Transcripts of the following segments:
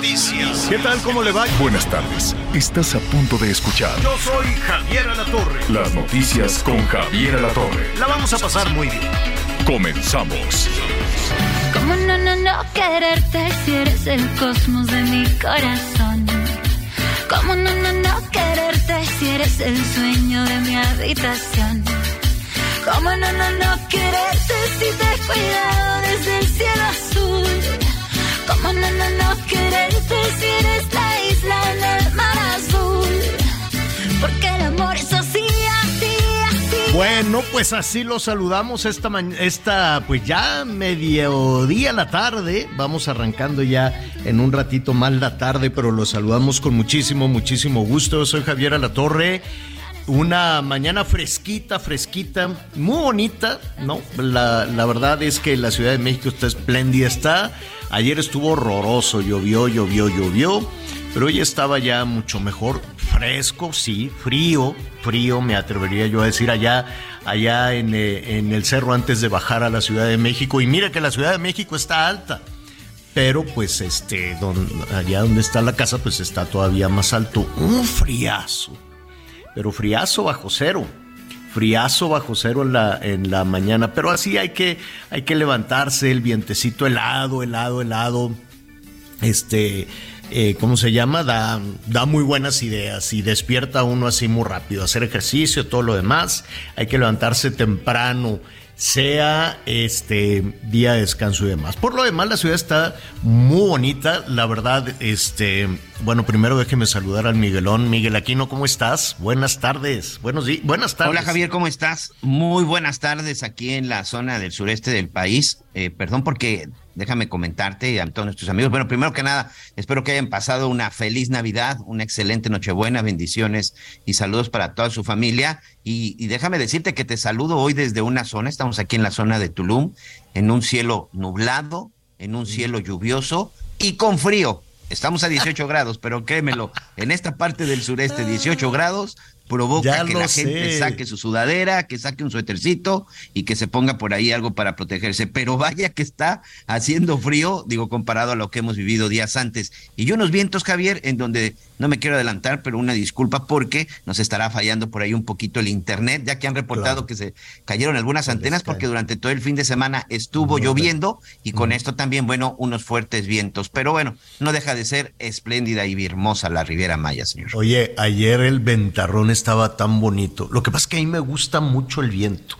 Noticias. ¿Qué tal? ¿Cómo le va? Buenas tardes. Estás a punto de escuchar Yo soy Javier Alatorre. las noticias con Javier Alatorre. La vamos a pasar muy bien. Comenzamos. ¿Cómo no, no, no quererte si eres el cosmos de mi corazón? ¿Cómo no, no, no quererte si eres el sueño de mi habitación? ¿Cómo no, no, no quererte si te he cuidado desde el cielo azul? ¿Cómo no, no, no quererte Bueno, pues así lo saludamos esta esta pues ya mediodía la tarde. Vamos arrancando ya en un ratito más la tarde, pero lo saludamos con muchísimo, muchísimo gusto. Soy Javier Alatorre. Una mañana fresquita, fresquita, muy bonita, ¿no? La, la verdad es que la Ciudad de México está espléndida, está. Ayer estuvo horroroso, llovió, llovió, llovió, pero hoy estaba ya mucho mejor, fresco, sí, frío, frío, me atrevería yo a decir allá, allá en, eh, en el cerro antes de bajar a la Ciudad de México. Y mira que la Ciudad de México está alta pero pues este don- allá donde está la casa pues está todavía más alto un friazo pero friazo bajo cero friazo bajo cero en la en la mañana pero así hay que hay que levantarse el vientecito helado helado helado este eh, ¿cómo se llama? Da, da muy buenas ideas y despierta uno así muy rápido. Hacer ejercicio, todo lo demás. Hay que levantarse temprano, sea este día de descanso y demás. Por lo demás, la ciudad está muy bonita. La verdad, este, bueno, primero déjeme saludar al Miguelón. Miguel Aquino, ¿cómo estás? Buenas tardes. Buenos días. Buenas tardes. Hola Javier, ¿cómo estás? Muy buenas tardes aquí en la zona del sureste del país. Eh, perdón porque déjame comentarte a todos nuestros amigos. Bueno, primero que nada, espero que hayan pasado una feliz Navidad, una excelente Nochebuena, bendiciones y saludos para toda su familia. Y, y déjame decirte que te saludo hoy desde una zona, estamos aquí en la zona de Tulum, en un cielo nublado, en un cielo lluvioso y con frío. Estamos a 18 grados, pero créemelo, en esta parte del sureste, 18 grados provoca Ya que la gente saque su sudadera, que saque un suétercito y que se ponga por ahí algo para protegerse. Pero vaya que está haciendo frío, digo, comparado a lo que hemos vivido días antes. Y unos vientos, Javier, en donde no me quiero adelantar, pero una disculpa porque nos estará fallando por ahí un poquito el internet, ya que han reportado Claro. que se cayeron algunas antenas porque durante todo el fin de semana estuvo No, lloviendo y con esto también, bueno, unos fuertes vientos. Pero bueno, no deja de ser espléndida y hermosa la Riviera Maya, señor. Oye, ayer el ventarrón estaba tan bonito. Lo que pasa es que a mí me gusta mucho el viento.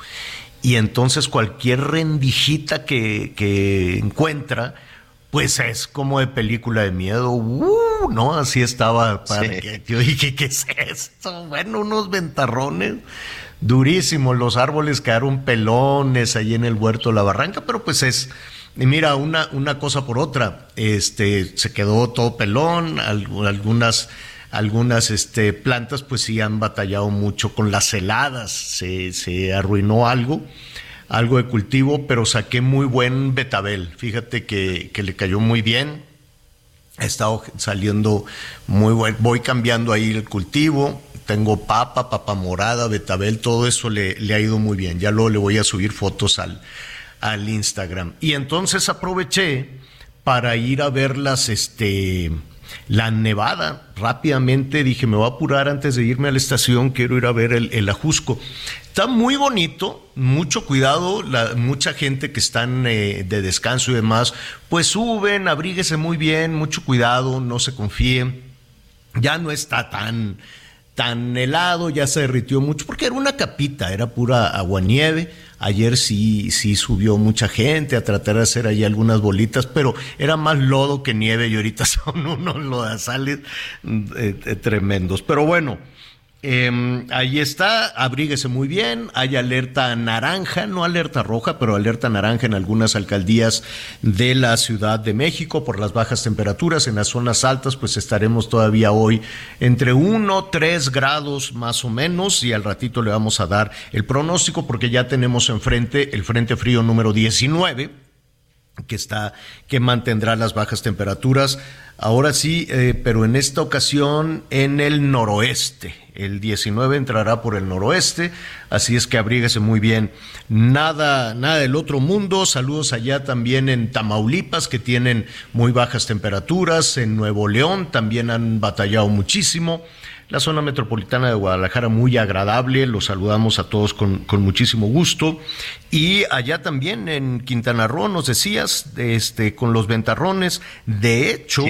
Y entonces cualquier rendijita que, que encuentra, pues es como de película de miedo. ¡Uh! ¿No? Así estaba. Para Sí. yo dije, ¿qué es esto? Bueno, unos ventarrones durísimos. Los árboles quedaron pelones ahí en el huerto de la barranca, pero pues es. Y mira, una, una cosa por otra, este, se quedó todo pelón, al- algunas, algunas este, plantas pues sí han batallado mucho con las heladas, se, se arruinó algo, algo de cultivo, pero saqué muy buen betabel, fíjate que, que le cayó muy bien, ha estado saliendo muy bueno. Voy cambiando ahí el cultivo. Tengo papa, papa morada, betabel, todo eso le, le ha ido muy bien. Ya luego le voy a subir fotos al, al Instagram. Y entonces aproveché para ir a ver las, este, la nevada. Rápidamente dije, me voy a apurar antes de irme a la estación, quiero ir a ver el, Ajusco. Está muy bonito, mucho cuidado, la, mucha gente que están eh, de descanso y demás, pues suben, abríguese muy bien, mucho cuidado, no se confíen. Ya no está tan, tan helado, ya se derritió mucho, porque era una capita, era pura aguanieve. Ayer sí, sí subió mucha gente a tratar de hacer ahí algunas bolitas, pero era más lodo que nieve y ahorita son unos lodazales eh, eh, tremendos. Pero bueno, Em, ahí está, abríguese muy bien. Hay alerta naranja, no alerta roja, pero alerta naranja en algunas alcaldías de la Ciudad de México por las bajas temperaturas. En las zonas altas, pues estaremos todavía hoy entre 1, 3 grados más o menos. Y al ratito le vamos a dar el pronóstico porque ya tenemos enfrente el Frente Frío número 19 que está que mantendrá las bajas temperaturas. Ahora sí, eh, pero en esta ocasión en el noroeste. El 19 entrará por el noroeste, así es que abríguese muy bien. Nada, nada del otro mundo. Saludos allá también en Tamaulipas, que tienen muy bajas temperaturas. En Nuevo León también han batallado muchísimo. La zona metropolitana de Guadalajara muy agradable, los saludamos a todos con, muchísimo gusto. Y allá también en Quintana Roo, nos decías, este, con los ventarrones, de hecho,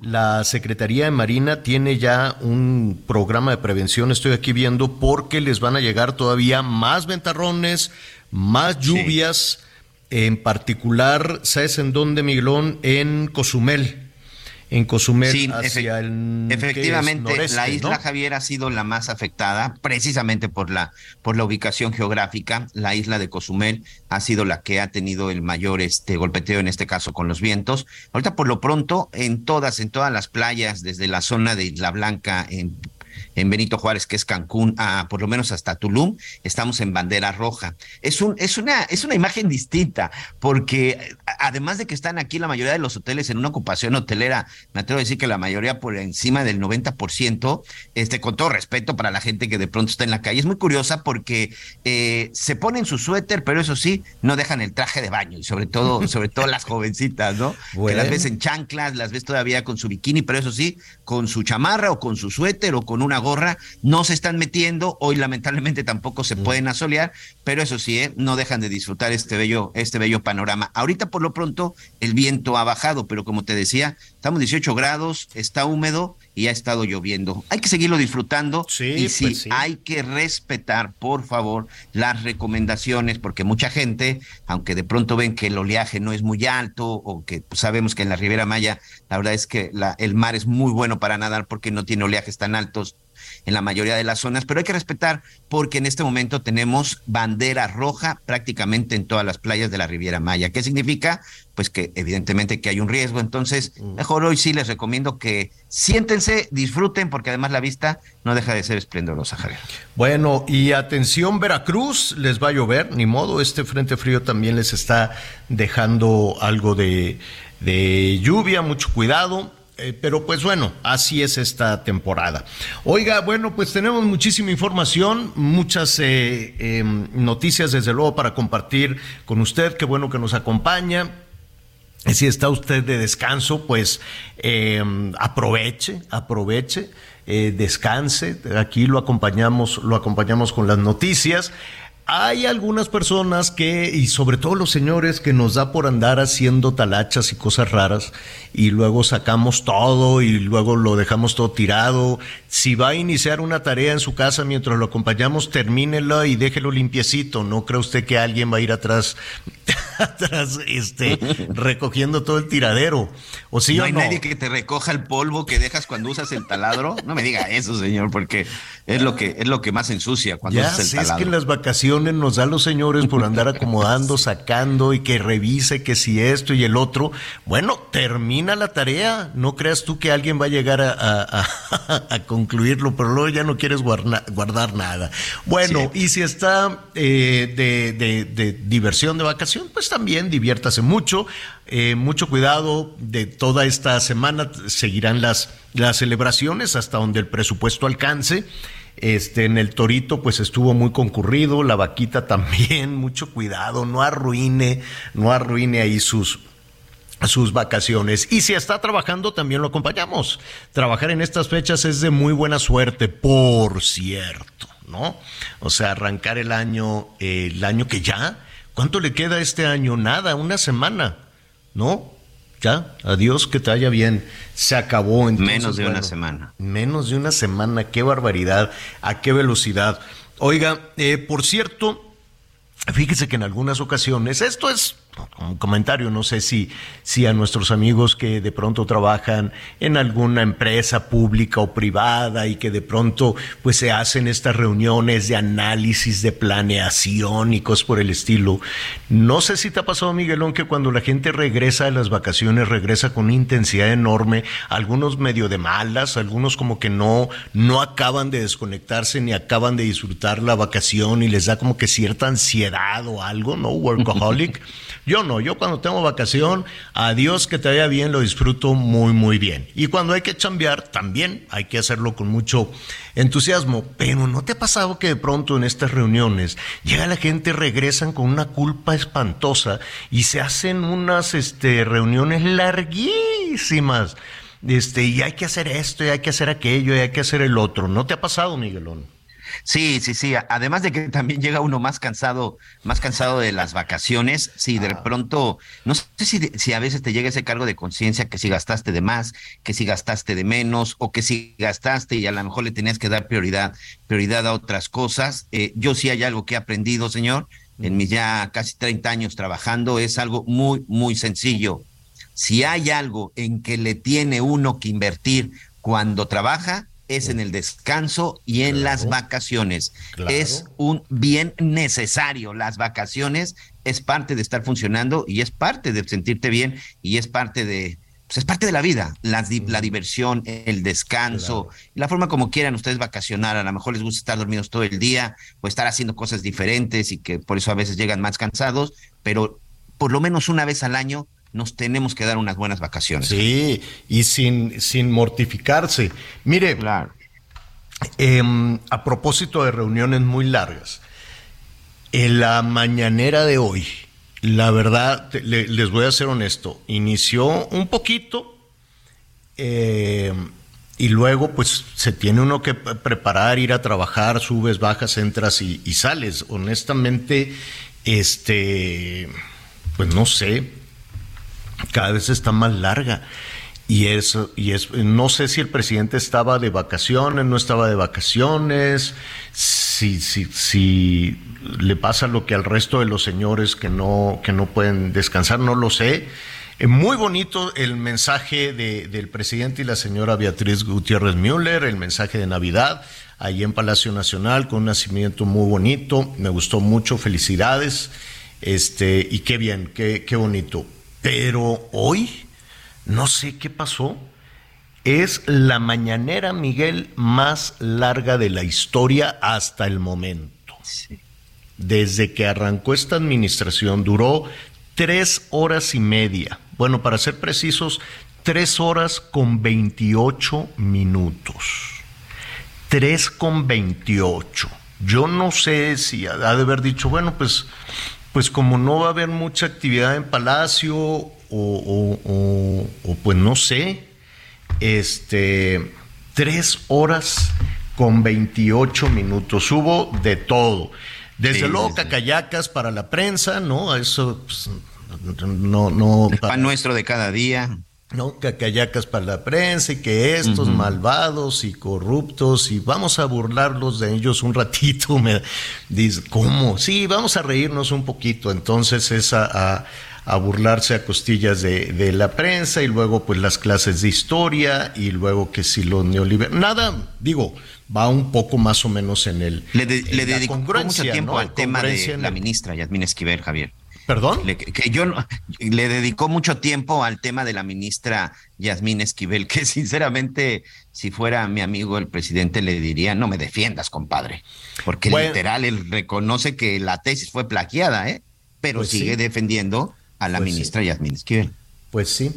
la Secretaría de Marina tiene ya un programa de prevención, estoy aquí viendo, porque les van a llegar todavía más ventarrones, más lluvias, en particular, ¿sabes en dónde, Miguelón? En Cozumel en Cozumel hacia el efectivamente la isla Javier ha sido la más afectada precisamente por la por la ubicación geográfica. La isla de Cozumel ha sido la que ha tenido el mayor este golpeteo en este caso con los vientos. Ahorita por lo pronto en todas en todas las playas desde la zona de Isla Blanca en en Benito Juárez, que es Cancún, a, por lo menos hasta Tulum, estamos en bandera roja. Es, un, es, una, es una imagen distinta, porque además de que están aquí la mayoría de los hoteles en una ocupación hotelera, me atrevo a decir que la mayoría por encima del 90%, este, con todo respeto para la gente que de pronto está en la calle, es muy curiosa porque eh, se ponen su suéter, pero eso sí, no dejan el traje de baño, y sobre todo, sobre todo las jovencitas, ¿no? Que las ves en chanclas, las ves todavía con su bikini, pero eso sí, con su chamarra o con su suéter o con una gorra, no se están metiendo, hoy lamentablemente tampoco se mm. pueden asolear, pero eso sí, ¿eh? no dejan de disfrutar este bello, este bello panorama. Ahorita por lo pronto el viento ha bajado, pero como te decía, estamos 18 grados, está húmedo y ha estado lloviendo. Hay que seguirlo disfrutando y sí, pues hay que respetar, por favor, las recomendaciones, porque mucha gente, aunque de pronto ven que el oleaje no es muy alto o que pues, sabemos que en la Ribera Maya la verdad es que la, el mar es muy bueno para nadar porque no tiene oleajes tan altos en la mayoría de las zonas, pero hay que respetar porque en este momento tenemos bandera roja prácticamente en todas las playas de la Riviera Maya. ¿Qué significa? Pues que evidentemente que hay un riesgo. Entonces, mm. mejor hoy sí les recomiendo que siéntense, disfruten, porque además la vista no deja de ser esplendorosa, Javier. Bueno, y atención Veracruz, les va a llover, ni modo, este frente frío también les está dejando algo de, de lluvia, mucho cuidado. Eh, pero pues bueno, así es esta temporada. Oiga, bueno, pues tenemos muchísima información, muchas eh, em, noticias desde luego para compartir con usted. Qué bueno que nos acompaña. Si está usted de descanso, pues em, aproveche, aproveche, eh, descanse. Aquí lo acompañamos, lo acompañamos con las noticias hay algunas personas que, y sobre todo los señores, que nos da por andar haciendo talachas y cosas raras y luego sacamos todo y luego lo dejamos todo tirado. Si va a iniciar una tarea en su casa mientras lo acompañamos, termínela y déjelo limpiecito. No cree usted que alguien va a ir atrás, atrás, este, recogiendo todo el tiradero. ¿O sí no hay nadie que te recoja el polvo que dejas cuando usas el taladro. No me diga eso, señor, porque es lo que, es lo que más ensucia cuando usas el taladro. Es que en las vacaciones nos da los señores por andar acomodando, sacando y que revise que si esto y el otro. Bueno, termina la tarea. No creas tú que alguien va a llegar a, concluirlo, pero luego ya no quieres guardar, nada. Bueno, y si está eh, de, diversión de vacación, pues también diviértase mucho. Eh, mucho cuidado de toda esta semana. Seguirán las, las celebraciones hasta donde el presupuesto alcance. Este, en el Torito, pues estuvo muy concurrido, la vaquita también, mucho cuidado, no arruine, no arruine ahí sus, sus vacaciones. Y si está trabajando, también lo acompañamos. Trabajar en estas fechas es de muy buena suerte, por cierto, ¿no? O sea, arrancar el año, el año que ya, ¿cuánto le queda este año? Nada, una semana, ¿no? Ya, adiós, que te vaya bien. Se acabó. en menos de una semana. Menos de una semana, qué barbaridad, a qué velocidad. Oiga, eh, por cierto, fíjese que en algunas ocasiones, esto es un comentario, no sé si, si a nuestros amigos que de pronto trabajan en alguna empresa pública o privada y que de pronto pues se hacen estas reuniones de análisis, de planeación y cosas por el estilo. No sé si te ha pasado, Miguelón, que cuando la gente regresa de las vacaciones, regresa con una intensidad enorme, algunos medio de malas, algunos como que no, no acaban de desconectarse ni acaban de disfrutar la vacación y les da como que cierta ansiedad o algo, ¿no? Workaholic. Yo no, yo cuando tengo vacación, adiós que te vaya bien, lo disfruto muy, muy bien. Y cuando hay que chambear, también hay que hacerlo con mucho entusiasmo. Pero ¿no te ha pasado que de pronto en estas reuniones llega la gente, regresan con una culpa espantosa y se hacen unas este, reuniones larguísimas? Este, y hay que hacer esto, y hay que hacer aquello, y hay que hacer el otro. ¿No te ha pasado, Miguelón? Sí, sí, sí. Además de que también llega uno más cansado, más cansado de las vacaciones. Sí, de ah. pronto, no sé si, si a veces te llega ese cargo de conciencia que si gastaste de más, que si gastaste de menos, o que si gastaste y a lo mejor le tenías que dar prioridad, prioridad a otras cosas. Eh, yo sí hay algo que he aprendido, señor, en mis ya casi 30 años trabajando, es algo muy, muy sencillo. Si hay algo en que le tiene uno que invertir cuando trabaja, es en el descanso y en las vacaciones. Es un bien necesario. Las vacaciones es parte de estar funcionando y es parte de sentirte bien y es parte de, pues es parte de la vida, la, la diversión, el descanso, la forma como quieran ustedes vacacionar. A lo mejor les gusta estar dormidos todo el día o estar haciendo cosas diferentes y que por eso a veces llegan más cansados, pero por lo menos una vez al año nos tenemos que dar unas buenas vacaciones. Sí, y sin, sin mortificarse. Mire, claro. Em, a propósito de reuniones muy largas, en la mañanera de hoy, la verdad, les voy a ser honesto, inició un poquito em, y luego pues se tiene uno que preparar, ir a trabajar, subes, bajas, entras y, y sales. Honestamente, este, pues no sé, cada vez está más larga. Y eso, y es, no sé si el presidente estaba de vacaciones, no estaba de vacaciones, si, si, si le pasa lo que al resto de los señores que no, que no pueden descansar, no lo sé. Eh, muy bonito el mensaje de, del presidente y la señora Beatriz Gutiérrez Müller, el mensaje de Navidad, ahí en Palacio Nacional, con un nacimiento muy bonito. Me gustó mucho, felicidades. Este, y qué bien, qué, qué bonito. Pero hoy, no sé qué pasó, es la mañanera, Miguel, más larga de la historia hasta el momento. Desde que arrancó esta administración duró tres horas y media. Bueno, para ser precisos, tres horas con veintiocho minutos. Tres con veintiocho. Yo no sé si ha de haber dicho, bueno, pues pues como no va a haber mucha actividad en Palacio o, pues no sé, este, tres horas con 28 minutos. Hubo de todo. Desde luego, cacayacas para la prensa, ¿no? Eso pues, no, no. El pan nuestro de cada día. ¿No? Cacayacas para la prensa y que estos malvados y corruptos y vamos a burlarlos de ellos un ratito. Me dice, ¿cómo? Sí, vamos a reírnos un poquito. Entonces es a, burlarse a costillas de, la prensa y luego pues las clases de historia y luego que si los neoliberales... Nada, digo, va un poco más o menos en el... Le, dedicó mucho tiempo al tema de la ministra Yasmín Esquivel, Javier. ¿Perdón? que yo le dedicó mucho tiempo al tema de la ministra Yasmín Esquivel, que sinceramente, si fuera mi amigo el presidente, le diría, no me defiendas, compadre. Porque literal, él reconoce que la tesis fue plagiada, ¿eh? Pero pues sigue defendiendo a la pues ministra Yasmín Esquivel. Pues sí.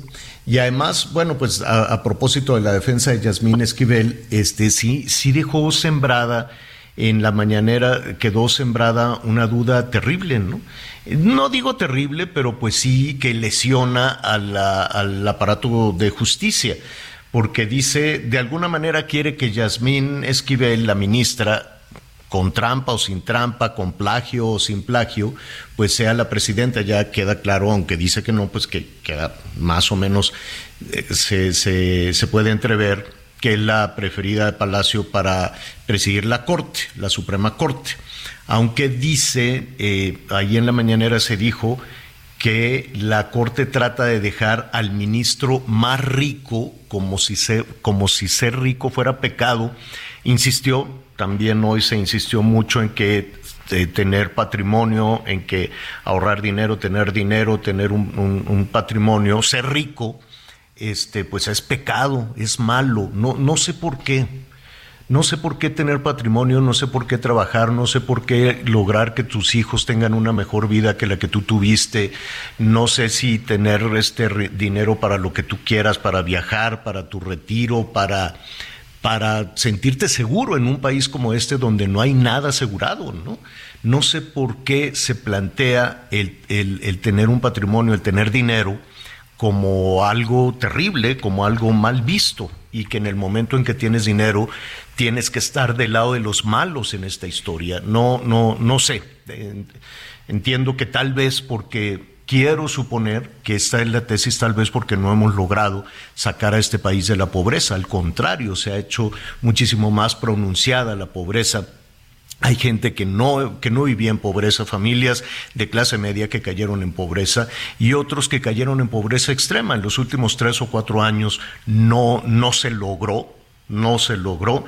Y además, bueno, pues a, a, propósito de la defensa de Yasmín Esquivel, este sí, sí dejó sembrada en la mañanera quedó sembrada una duda terrible, ¿no? No digo terrible, pero pues sí que lesiona al aparato de justicia, porque dice, de alguna manera quiere que Yasmín Esquivel, la ministra, con trampa o sin trampa, con plagio o sin plagio, pues sea la presidenta, ya queda claro, aunque dice que no, pues que queda más o menos, eh, se, se, se puede entrever que es la preferida de Palacio para presidir la Corte, la Suprema Corte. Aunque dice, eh, ahí en la mañanera se dijo que la Corte trata de dejar al ministro más rico como si, como si ser rico fuera pecado. Insistió, también hoy se insistió mucho en que eh, tener patrimonio, en que ahorrar dinero, tener dinero, tener un, patrimonio, ser rico, este, pues es pecado, es malo. No, no sé por qué. No sé por qué tener patrimonio, no sé por qué trabajar, no sé por qué lograr que tus hijos tengan una mejor vida que la que tú tuviste, no sé si tener este dinero para lo que tú quieras, para viajar, para tu retiro, para, para sentirte seguro en un país como este donde no hay nada asegurado, ¿no? No sé por qué se plantea el, el tener un patrimonio, el tener dinero como algo terrible, como algo mal visto y que en el momento en que tienes dinero tienes que estar del lado de los malos en esta historia. No, no, no sé. Entiendo que tal vez porque quiero suponer que esta es la tesis tal vez porque no hemos logrado sacar a este país de la pobreza. Al contrario, se ha hecho muchísimo más pronunciada la pobreza hay gente que no, que no vivía en pobreza, familias de clase media que cayeron en pobreza y otros que cayeron en pobreza extrema. En los últimos tres o cuatro años no, no se logró, no se logró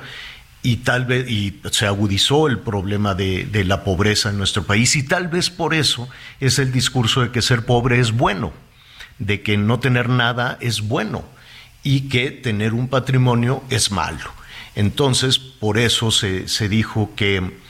y tal vez y se agudizó el problema de, la pobreza en nuestro país y tal vez por eso es el discurso de que ser pobre es bueno, de que no tener nada es bueno y que tener un patrimonio es malo. Entonces, por eso se, se dijo que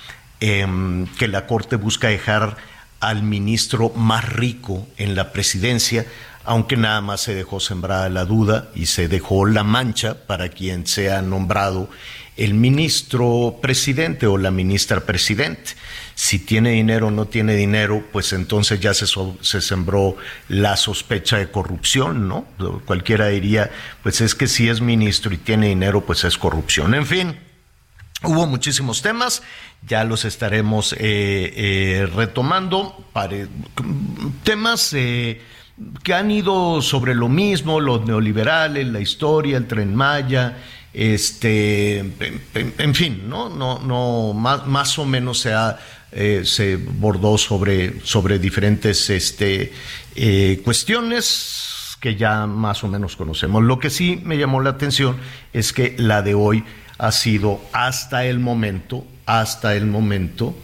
Em, que la Corte busca dejar al ministro más rico en la presidencia, aunque nada más se dejó sembrada la duda y se dejó la mancha para quien sea nombrado el ministro presidente o la ministra presidente. Si tiene dinero o no tiene dinero, pues entonces ya se, se sembró la sospecha de corrupción, ¿no? Cualquiera diría, pues es que si es ministro y tiene dinero, pues es corrupción. En fin, Hubo muchísimos temas, ya los estaremos eh, eh, retomando. temas eh, que han ido sobre lo mismo, los neoliberales, la historia, el tren Maya, este, en, fin, ¿no? No, no, más, más o menos se ha se bordó sobre, sobre diferentes este, cuestiones que ya más o menos conocemos. Lo que sí me llamó la atención es que la de hoy ha sido hasta el momento, hasta el momento,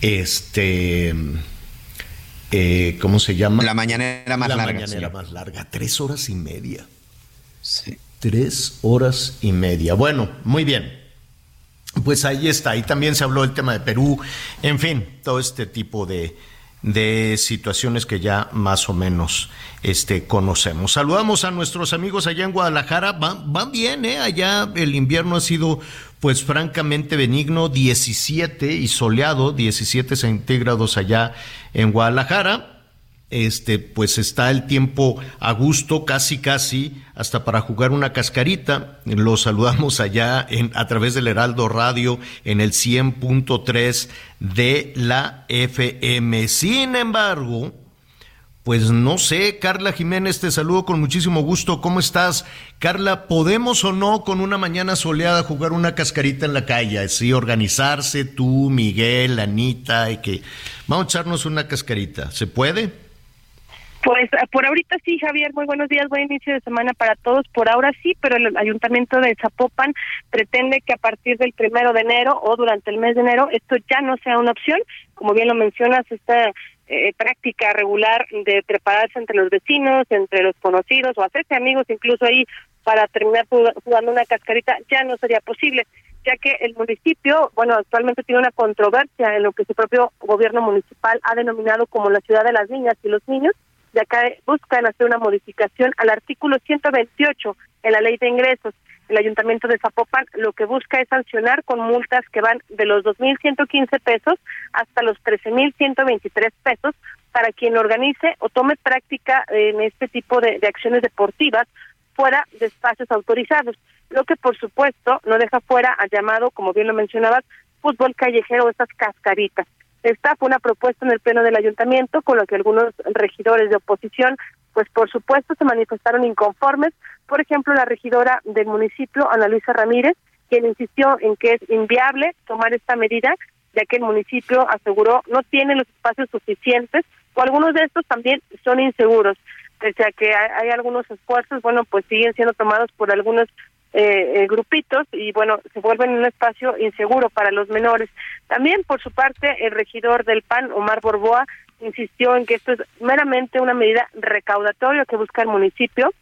este, eh, ¿cómo se llama? La mañanera más larga. La mañanera más larga, tres horas y media. Sí. Tres horas y media. Bueno, muy bien. Pues ahí está, ahí también se habló del tema de Perú, en fin, todo este tipo de, de situaciones que ya más o menos este, conocemos. Saludamos a nuestros amigos allá en Guadalajara, van, van bien, ¿eh? allá el invierno ha sido pues francamente benigno, 17 y soleado, 17 centígrados allá en Guadalajara este, pues está el tiempo a gusto, casi casi, hasta para jugar una cascarita. Los saludamos allá en, a través del Heraldo Radio en el 100.3 de la FM. Sin embargo, pues no sé, Carla Jiménez, te saludo con muchísimo gusto. ¿Cómo estás? Carla, ¿podemos o no con una mañana soleada jugar una cascarita en la calle? Así organizarse tú, Miguel, Anita, y que vamos a echarnos una cascarita. ¿Se puede? Pues eh, por ahorita sí, Javier, muy buenos días, buen inicio de semana para todos. Por ahora sí, pero el Ayuntamiento de Zapopan pretende que a partir del primero de enero o durante el mes de enero esto ya no sea una opción. Como bien lo mencionas, esta eh, práctica regular de prepararse entre los vecinos, entre los conocidos o hacerse amigos incluso ahí para terminar jugando una cascarita ya no sería posible ya que el municipio, bueno, actualmente tiene una controversia en lo que su propio gobierno municipal ha denominado como la ciudad de las niñas y los niños, de acá buscan hacer una modificación al artículo 128 en la ley de ingresos. El ayuntamiento de Zapopan lo que busca es sancionar con multas que van de los 2.115 pesos hasta los 13.123 pesos para quien organice o tome práctica en este tipo de, acciones deportivas fuera de espacios autorizados, lo que por supuesto no deja fuera al llamado, como bien lo mencionabas, fútbol callejero o estas cascaritas. Esta fue una propuesta en el pleno del ayuntamiento con lo que algunos regidores de oposición, pues por supuesto se manifestaron inconformes. Por ejemplo, la regidora del municipio, Ana Luisa Ramírez, quien insistió en que es inviable tomar esta medida, ya que el municipio aseguró no tiene los espacios suficientes o algunos de estos también son inseguros. Pese a que hay, algunos esfuerzos, bueno, pues siguen siendo tomados por algunos eh, eh, grupitos y bueno, se vuelven un espacio inseguro para los menores. También, por su parte, el regidor del PAN, Omar Borboa, insistió en que esto es meramente una medida recaudatoria que busca el municipio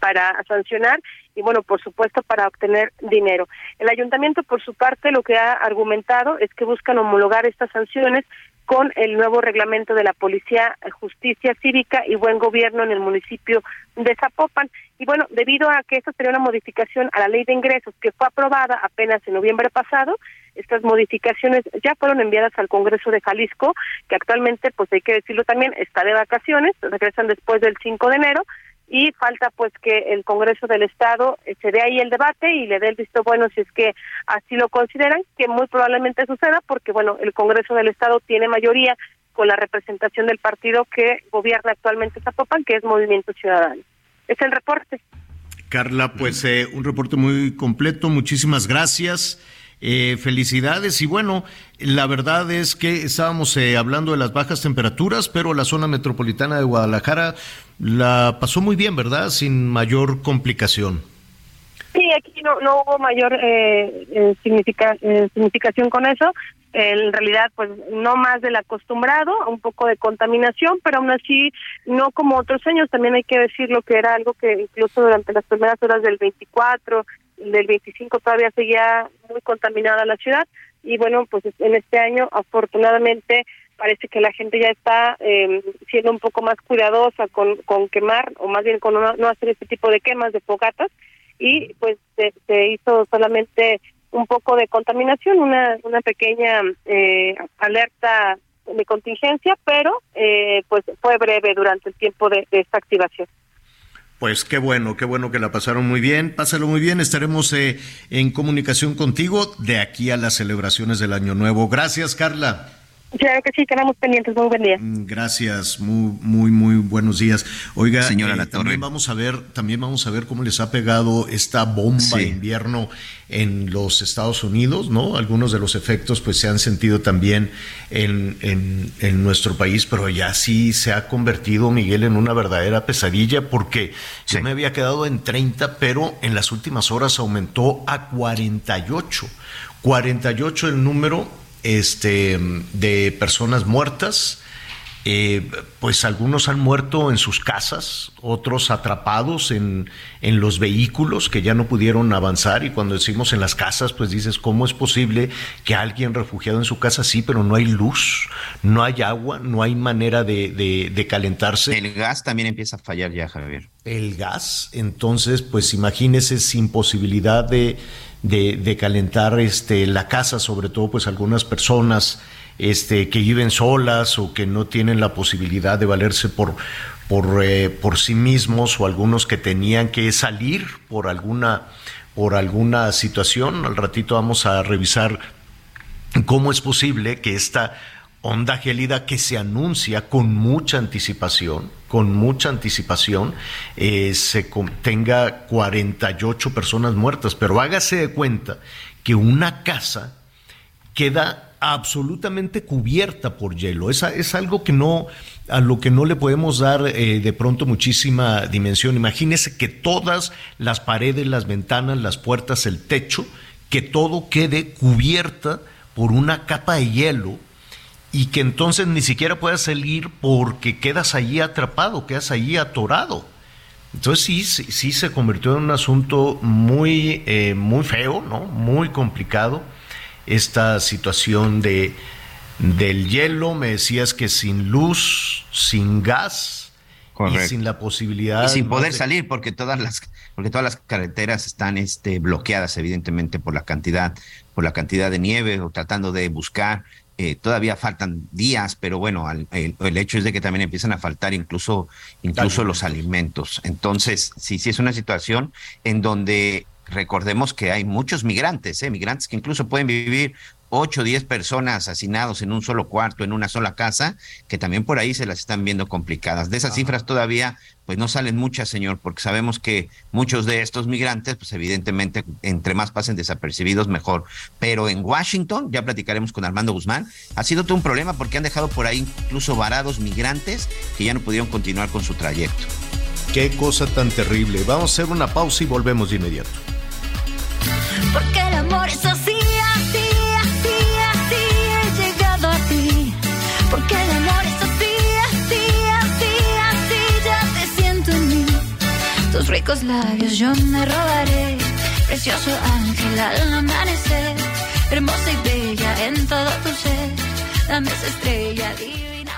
para sancionar y bueno, por supuesto, para obtener dinero. El ayuntamiento, por su parte, lo que ha argumentado es que buscan homologar estas sanciones con el nuevo reglamento de la Policía, Justicia Cívica y Buen Gobierno en el municipio de Zapopan. Y bueno, debido a que esto sería una modificación a la ley de ingresos que fue aprobada apenas en noviembre pasado, estas modificaciones ya fueron enviadas al Congreso de Jalisco, que actualmente, pues hay que decirlo también, está de vacaciones, regresan después del 5 de enero, y falta pues que el Congreso del Estado eh, se dé ahí el debate y le dé el visto bueno si es que así lo consideran, que muy probablemente suceda porque bueno, el Congreso del Estado tiene mayoría con la representación del partido que gobierna actualmente Zapopan, que es Movimiento Ciudadano. Es el reporte. Carla, pues eh, un reporte muy completo, muchísimas gracias. Eh, felicidades y bueno, la verdad es que estábamos eh, hablando de las bajas temperaturas, pero la zona metropolitana de Guadalajara la pasó muy bien, ¿verdad? Sin mayor complicación. Sí, aquí no, no hubo mayor eh, eh significación con eso. En realidad, pues no más del acostumbrado, un poco de contaminación, pero aún así no como otros años. También hay que decirlo que era algo que incluso durante las primeras horas del 24 del 25 todavía seguía muy contaminada la ciudad y bueno, pues en este año afortunadamente parece que la gente ya está eh, siendo un poco más cuidadosa con, con quemar o más bien con no, hacer este tipo de quemas de fogatas y pues se, hizo solamente un poco de contaminación, una, una pequeña eh, alerta de contingencia, pero eh, pues fue breve durante el tiempo de esta activación. Pues qué bueno, qué bueno que la pasaron muy bien. Pásalo muy bien. Estaremos eh, en comunicación contigo de aquí a las celebraciones del Año Nuevo. Gracias, Carla. Claro que sí, quedamos pendientes. Muy buen día. Mm, gracias, muy, muy, muy buenos días. Oiga, señora eh, también vamos a ver, también vamos a ver cómo les ha pegado esta bomba de invierno en los Estados Unidos, ¿no? Algunos de los efectos, pues, se han sentido también en, en, nuestro país, pero ya sí se ha convertido, Miguel, en una verdadera pesadilla, porque yo me había quedado en 30, pero en las últimas horas aumentó a 48. 48 el número este, de personas muertas. Eh, pues algunos han muerto en sus casas, otros atrapados en, en, los vehículos que ya no pudieron avanzar y cuando decimos en las casas, pues dices, ¿cómo es posible que alguien refugiado en su casa sí, pero no hay luz, no hay agua, no hay manera de, de calentarse? El gas también empieza a fallar ya, Javier. El gas, entonces, pues imagínese sin posibilidad de de, calentar este, la casa, sobre todo pues algunas personas este, que viven solas o que no tienen la posibilidad de valerse por, por, eh, por sí mismos o algunos que tenían que salir por alguna, por alguna situación. Al ratito vamos a revisar cómo es posible que esta onda gélida que se anuncia con mucha anticipación, con mucha anticipación, eh, se tenga 48 personas muertas, pero hágase de cuenta que una casa queda absolutamente cubierta por hielo. Es, es algo que no, a lo que no le podemos dar eh, de pronto muchísima dimensión. Imagínese que todas las paredes, las ventanas, las puertas, el techo, que todo quede cubierta por una capa de hielo y que entonces ni siquiera puedas salir porque quedas allí atrapado, quedas allí atorado. Entonces sí, sí, se convirtió en un asunto muy, eh, muy feo, ¿no? Muy complicado esta situación de, del hielo. Me decías que sin luz, sin gas y sin la posibilidad. Y sin poder salir porque todas las porque todas las carreteras están este, bloqueadas evidentemente por la cantidad por la cantidad de nieve o tratando de buscar eh, todavía faltan días, pero bueno, el, hecho es de que también empiezan a faltar incluso, incluso los alimentos. Entonces, sí, sí es una situación en donde recordemos que hay muchos migrantes, ¿eh? migrantes que incluso pueden vivir ocho o diez personas asesinados en un solo cuarto, en una sola casa, que también por ahí se las están viendo complicadas. De esas cifras todavía, pues no salen muchas, señor, porque sabemos que muchos de estos migrantes, pues evidentemente, entre más pasen desapercibidos, mejor. Pero en Washington, ya platicaremos con Armando Guzmán, ha sido todo un problema porque han dejado por ahí incluso varados migrantes que ya no pudieron continuar con su trayecto. Qué cosa tan terrible. Vamos a hacer una pausa y volvemos de inmediato. Porque el amor es así, así, así, así, he llegado a ti. Porque el amor es así, así, así, así, ya te siento en mí. Tus ricos labios yo me robaré. Precioso ángel al amanecer. Hermosa y bella en todo tu ser. Dame esa estrella divina.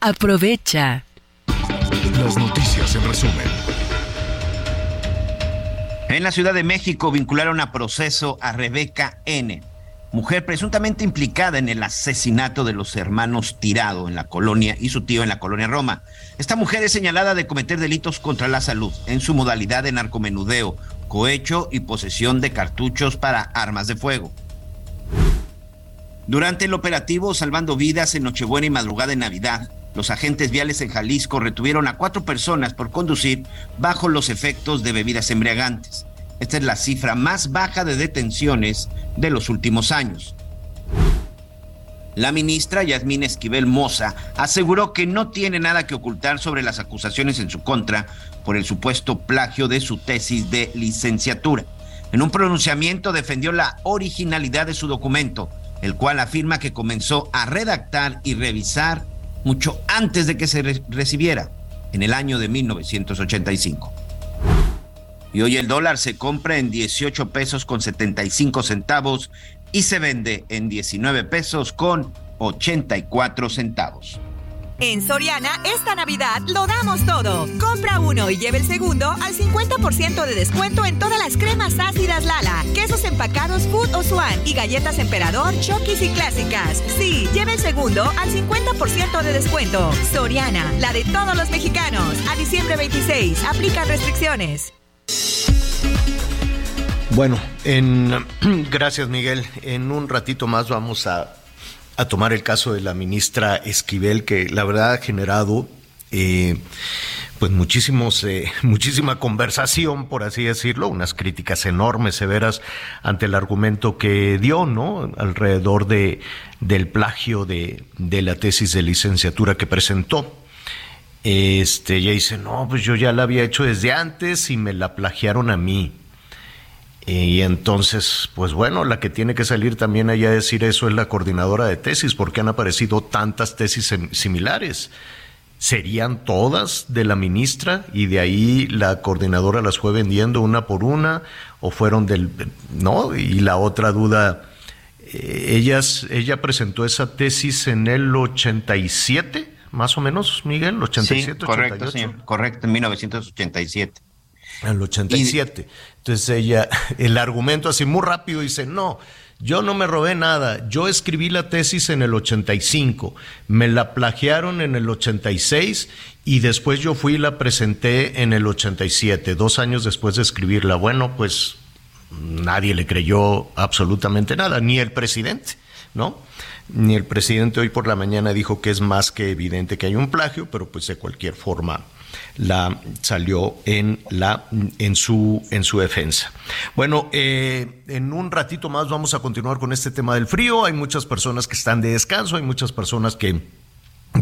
Aprovecha. Las noticias en resumen. En la Ciudad de México vincularon a proceso a Rebeca N., mujer presuntamente implicada en el asesinato de los hermanos Tirado en la colonia y su tío en la colonia Roma. Esta mujer es señalada de cometer delitos contra la salud en su modalidad de narcomenudeo, cohecho y posesión de cartuchos para armas de fuego. Durante el operativo Salvando Vidas en Nochebuena y Madrugada de Navidad, los agentes viales en Jalisco retuvieron a cuatro personas por conducir bajo los efectos de bebidas embriagantes. Esta es la cifra más baja de detenciones de los últimos años. La ministra Yasmín Esquivel Moza aseguró que no tiene nada que ocultar sobre las acusaciones en su contra por el supuesto plagio de su tesis de licenciatura. En un pronunciamiento defendió la originalidad de su documento, el cual afirma que comenzó a redactar y revisar mucho antes de que se re recibiera, en el año de 1985. Y hoy el dólar se compra en 18 pesos con 75 centavos y se vende en 19 pesos con 84 centavos. En Soriana, esta Navidad lo damos todo. Compra uno y lleve el segundo al 50% de descuento en todas las cremas ácidas Lala, quesos empacados Food o Swan y galletas Emperador, Chokis y clásicas. Sí, lleve el segundo al 50% de descuento. Soriana, la de todos los mexicanos. A diciembre 26, aplica restricciones. Bueno, en, gracias Miguel. En un ratito más vamos a, a, tomar el caso de la ministra Esquivel, que la verdad ha generado eh, pues muchísimos, eh, muchísima conversación, por así decirlo, unas críticas enormes, severas ante el argumento que dio, ¿no? Alrededor de, del plagio de, de la tesis de licenciatura que presentó. Este, ella dice, no, pues yo ya la había hecho desde antes y me la plagiaron a mí. Y entonces, pues bueno, la que tiene que salir también allá a decir eso es la coordinadora de tesis, porque han aparecido tantas tesis similares. ¿Serían todas de la ministra y de ahí la coordinadora las fue vendiendo una por una? ¿O fueron del... no? Y la otra duda, eh, ellas, ella presentó esa tesis en el 87, más o menos, Miguel, 87, sí, correcto, 88. Señor, correcto, en 1987. En el 87. Y... Entonces ella, el argumento así muy rápido dice, no, yo no me robé nada, yo escribí la tesis en el 85, me la plagiaron en el 86 y después yo fui y la presenté en el 87, dos años después de escribirla. Bueno, pues nadie le creyó absolutamente nada, ni el presidente, ¿no? Ni el presidente hoy por la mañana dijo que es más que evidente que hay un plagio, pero pues de cualquier forma la salió en la en su en su defensa. Bueno, eh, en un ratito más vamos a continuar con este tema del frío. Hay muchas personas que están de descanso, hay muchas personas que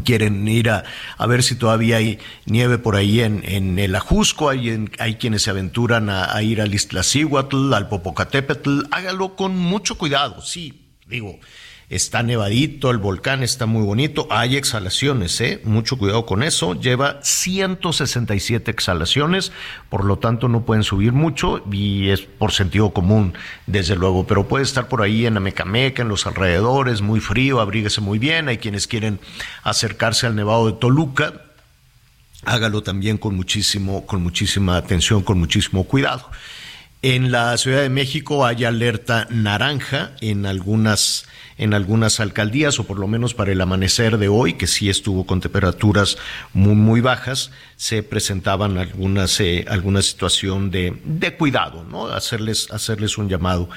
quieren ir a, a, ver si todavía hay nieve por ahí en, en el Ajusco, hay, hay quienes se aventuran a, a ir al Iztaccíhuatl, al Popocatépetl, hágalo con mucho cuidado, sí, digo, está nevadito, el volcán está muy bonito, hay exhalaciones, ¿eh? mucho cuidado con eso, lleva 167 exhalaciones, por lo tanto no pueden subir mucho y es por sentido común, desde luego, pero puede estar por ahí en Amecameca, en los alrededores, muy frío, abríguese muy bien, hay quienes quieren acercarse al Nevado de Toluca, hágalo también con muchísimo, con muchísima atención, con muchísimo cuidado. En la Ciudad de México hay alerta naranja en algunas en algunas alcaldías, o por lo menos para el amanecer de hoy, que sí estuvo con temperaturas muy, muy bajas, se presentaban algunas, eh, alguna situación de, de cuidado, ¿no? Hacerles, hacerles un llamado.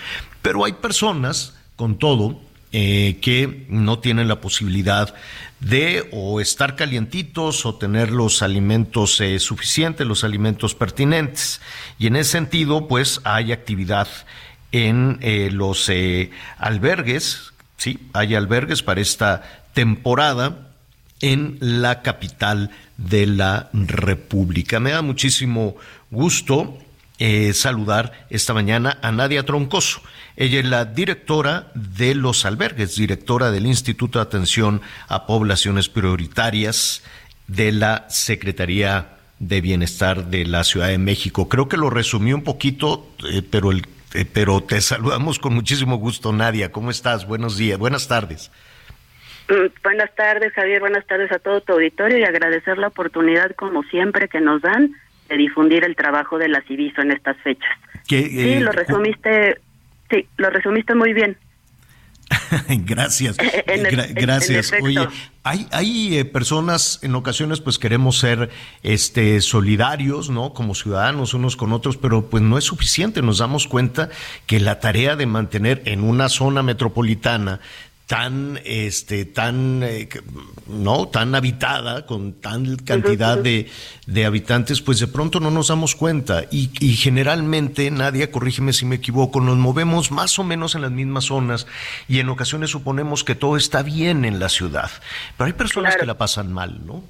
Pero hay personas, con todo, eh, que no tienen la posibilidad de o estar calientitos o tener los alimentos eh, suficientes, los alimentos pertinentes. Y en ese sentido, pues hay actividad en eh, los albergues Sí, hay albergues para esta temporada en la capital de la República. Me da muchísimo gusto eh, saludar esta mañana a Nadia Troncoso. Ella es la directora de los albergues, directora del Instituto de Atención a Poblaciones Prioritarias de la Secretaría de Bienestar de la Ciudad de México. Creo que lo resumí un poquito, eh, pero el eh, pero te saludamos con muchísimo gusto, Nadia. ¿Cómo estás? Buenos días, buenas tardes. Mm, buenas tardes, Javier. Buenas tardes a todo tu auditorio y agradecer la oportunidad, como siempre, que nos dan de difundir el trabajo de la Civiso en estas fechas. sí, eh, lo resumiste, sí, lo resumiste muy bien. gracias, gracias. Oye, hay, hay eh, personas, en ocasiones, pues queremos ser este solidarios, ¿no? Como ciudadanos unos con otros, pero pues no es suficiente. Nos damos cuenta que la tarea de mantener en una zona metropolitana tan este tan eh, no tan habitada con tal cantidad de, de, habitantes pues de pronto no nos damos cuenta. Y, y, generalmente Nadia corrígeme si me equivoco nos movemos más o menos en las mismas zonas y en ocasiones suponemos que todo está bien en la ciudad. Pero hay personas que la pasan mal no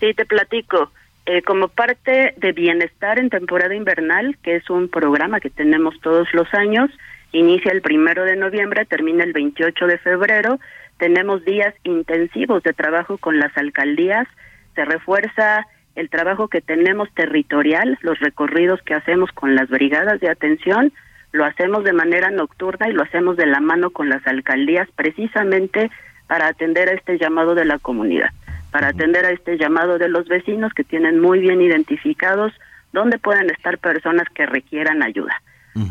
sí te platico. Eh, como parte de bienestar en temporada invernal que es un programa que tenemos todos los años Inicia el primero de noviembre, termina el 28 de febrero. Tenemos días intensivos de trabajo con las alcaldías. Se refuerza el trabajo que tenemos territorial, los recorridos que hacemos con las brigadas de atención. Lo hacemos de manera nocturna y lo hacemos de la mano con las alcaldías precisamente para atender a este llamado de la comunidad, para atender a este llamado de los vecinos que tienen muy bien identificados dónde pueden estar personas que requieran ayuda.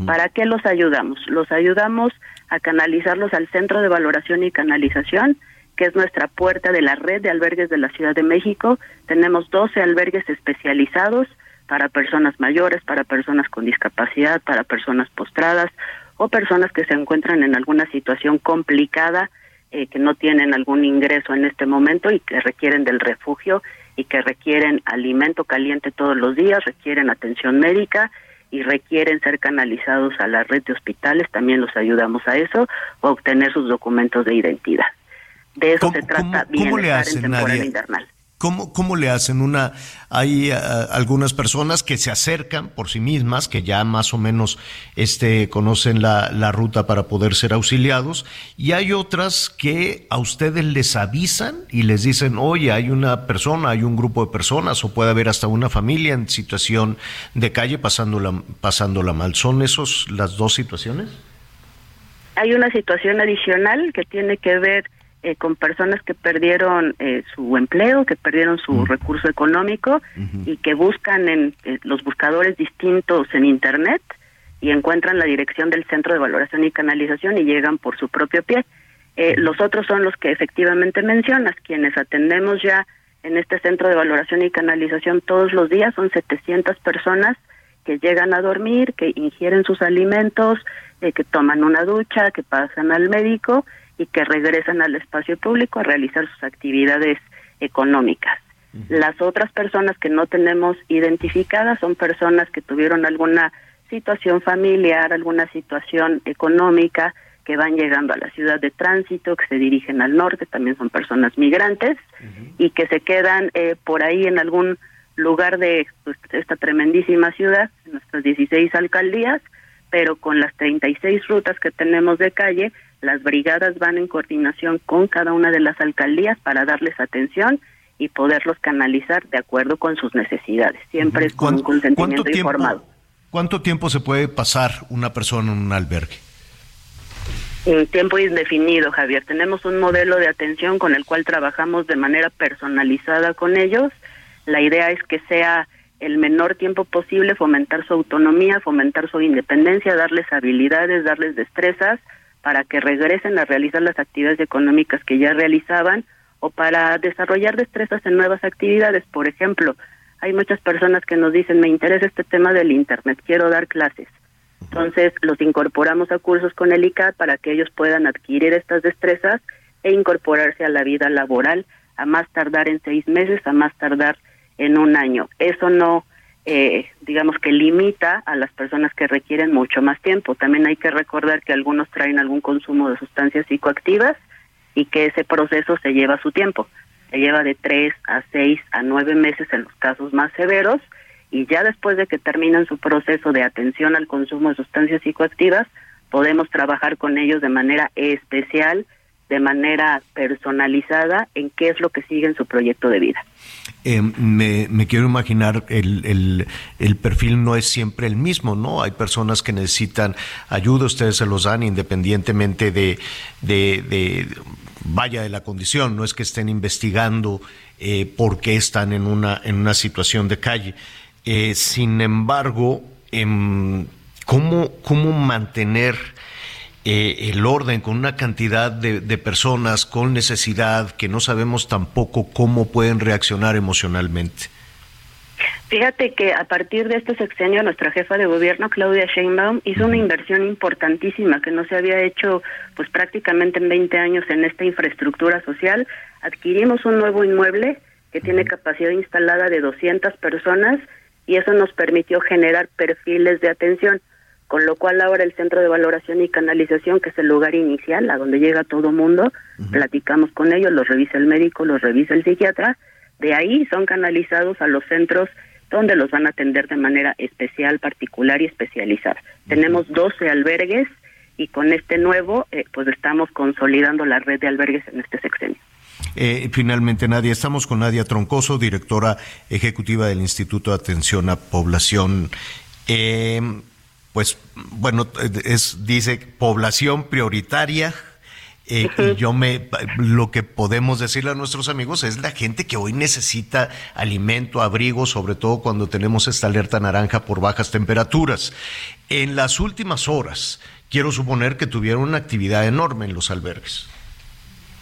¿Para qué los ayudamos? Los ayudamos a canalizarlos al Centro de Valoración y Canalización, que es nuestra puerta de la red de albergues de la Ciudad de México. Tenemos 12 albergues especializados para personas mayores, para personas con discapacidad, para personas postradas o personas que se encuentran en alguna situación complicada, eh, que no tienen algún ingreso en este momento y que requieren del refugio y que requieren alimento caliente todos los días, requieren atención médica y requieren ser canalizados a la red de hospitales, también los ayudamos a eso, o obtener sus documentos de identidad. De eso se trata ¿cómo, le hacen, en temporada invernal. ¿Cómo, ¿Cómo le hacen? Una, hay eh, algunas personas que se acercan por sí mismas, que ya más o menos este, conocen la, la, ruta para poder ser auxiliados, y hay otras que a ustedes les avisan y les dicen, oye, hay una persona, hay un grupo de personas, o puede haber hasta una familia en situación de calle pasándola, pasándola mal. ¿Son esos las dos situaciones? Hay una situación adicional que tiene que ver eh, con personas que perdieron eh, su empleo, que perdieron su recurso económico y que buscan en eh, los buscadores distintos en Internet y encuentran la dirección del Centro de Valoración y Canalización y llegan por su propio pie. los otros son los que efectivamente mencionas, quienes atendemos ya en este Centro de Valoración y Canalización todos los días, son 700 personas que llegan a dormir, que ingieren sus alimentos, que toman una ducha, que pasan al médico y que regresan al espacio público a realizar sus actividades económicas. Las otras personas que no tenemos identificadas son personas que tuvieron alguna situación familiar, alguna situación económica, que van llegando a la ciudad de tránsito, que se dirigen al norte, también son personas migrantes y que se quedan eh, por ahí en algún lugar de pues, esta tremendísima ciudad, nuestras 16 alcaldías, pero con las 36 rutas que tenemos de calle, las brigadas van en coordinación con cada una de las alcaldías para darles atención y poderlos canalizar de acuerdo con sus necesidades, siempre es con un consentimiento informado. ¿Cuánto tiempo se puede pasar una persona en un albergue? En tiempo indefinido, Javier. Tenemos un modelo de atención con el cual trabajamos de manera personalizada con ellos. La idea es que sea el menor tiempo posible, fomentar su autonomía, fomentar su independencia, darles habilidades, darles destrezas para que regresen a realizar las actividades económicas que ya realizaban o para desarrollar destrezas en nuevas actividades. Por ejemplo, hay muchas personas que nos dicen, me interesa este tema del Internet, quiero dar clases. Entonces los incorporamos a cursos con el ICA para que ellos puedan adquirir estas destrezas e incorporarse a la vida laboral a más tardar en seis meses, a más tardar en un año. Eso no, eh, digamos que limita a las personas que requieren mucho más tiempo. También hay que recordar que algunos traen algún consumo de sustancias psicoactivas y que ese proceso se lleva su tiempo. Se lleva de tres a seis a nueve meses en los casos más severos y ya después de que terminan su proceso de atención al consumo de sustancias psicoactivas, podemos trabajar con ellos de manera especial, de manera personalizada en qué es lo que sigue en su proyecto de vida. Eh, me, quiero imaginar el, el, perfil no es siempre el mismo, ¿no? Hay personas que necesitan ayuda, ustedes se los dan independientemente de, de, vaya de la condición, no es que estén investigando eh, por qué están en una, en una situación de calle. Eh, sin embargo, em, ¿cómo, ¿cómo mantener eh, el orden con una cantidad de, personas con necesidad que no sabemos tampoco cómo pueden reaccionar emocionalmente? Fíjate que a partir de este sexenio nuestra jefa de gobierno Claudia Sheinbaum hizo una inversión importantísima que no se había hecho pues prácticamente en 20 años en esta infraestructura social. Adquirimos un nuevo inmueble que tiene capacidad instalada de 200 personas y eso nos permitió generar perfiles de atención, con lo cual ahora el Centro de Valoración y Canalización, que es el lugar inicial a donde llega todo mundo, platicamos con ellos, los revisa el médico, los revisa el psiquiatra, de ahí son canalizados a los centros donde los van a atender de manera especial, particular y especializada. Tenemos 12 albergues y con este nuevo, eh, pues estamos consolidando la red de albergues en este sexenio. Eh, finalmente, Nadia, estamos con Nadia Troncoso, directora ejecutiva del Instituto de Atención a Población. Eh, pues, bueno, es, dice población prioritaria. Eh, y yo me, lo que podemos decirle a nuestros amigos es la gente que hoy necesita alimento, abrigo, sobre todo cuando tenemos esta alerta naranja por bajas temperaturas. En las últimas horas, quiero suponer que tuvieron una actividad enorme en los albergues.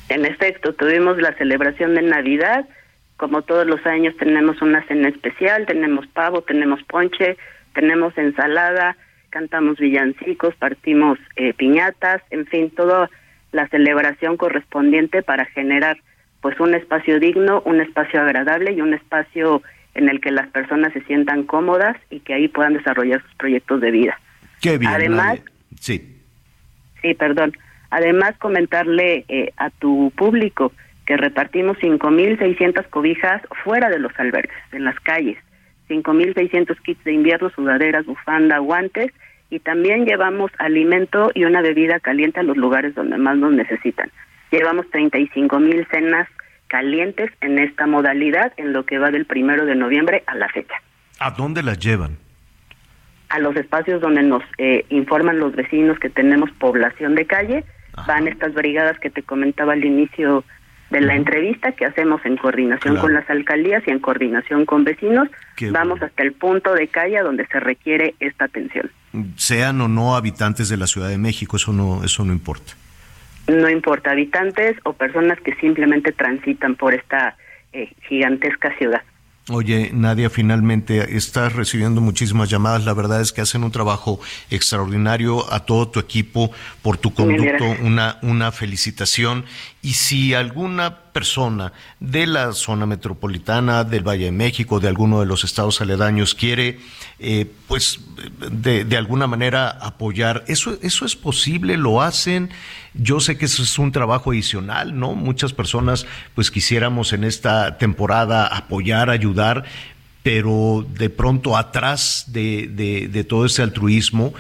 En efecto, tuvimos la celebración de Navidad. Como todos los años tenemos una cena especial, tenemos pavo, tenemos ponche, tenemos ensalada, cantamos villancicos, partimos eh, piñatas, en fin, toda la celebración correspondiente para generar pues un espacio digno, un espacio agradable y un espacio en el que las personas se sientan cómodas y que ahí puedan desarrollar sus proyectos de vida. Qué bien. Además, sí. Sí, perdón. Además, comentarle eh, a tu público que repartimos 5.600 cobijas fuera de los albergues, en las calles, 5.600 kits de invierno, sudaderas, bufanda, guantes, y también llevamos alimento y una bebida caliente a los lugares donde más nos necesitan. Llevamos 35.000 cenas calientes en esta modalidad en lo que va del primero de noviembre a la fecha. ¿A dónde las llevan? A los espacios donde nos eh, informan los vecinos que tenemos población de calle van estas brigadas que te comentaba al inicio de la entrevista que hacemos en coordinación con las alcaldías y en coordinación con vecinos. Vamos hasta el punto de calle donde se requiere esta atención. Sean o no habitantes de la Ciudad de México, eso no, eso no importa. No importa, habitantes o personas que simplemente transitan por esta eh, gigantesca ciudad. Oye, Nadia, finalmente estás recibiendo muchísimas llamadas. La verdad es que hacen un trabajo extraordinario a todo tu equipo por tu conducto. Una, una felicitación. Y si alguna persona de la zona metropolitana, del Valle de México, de alguno de los estados aledaños, quiere, eh, pues, de, alguna manera apoyar, ¿eso, ¿eso es posible? ¿Lo hacen? Yo sé que eso es un trabajo adicional, ¿no? Muchas personas, pues, quisiéramos en esta temporada apoyar, ayudar, pero de pronto atrás de, de, de todo ese altruismo,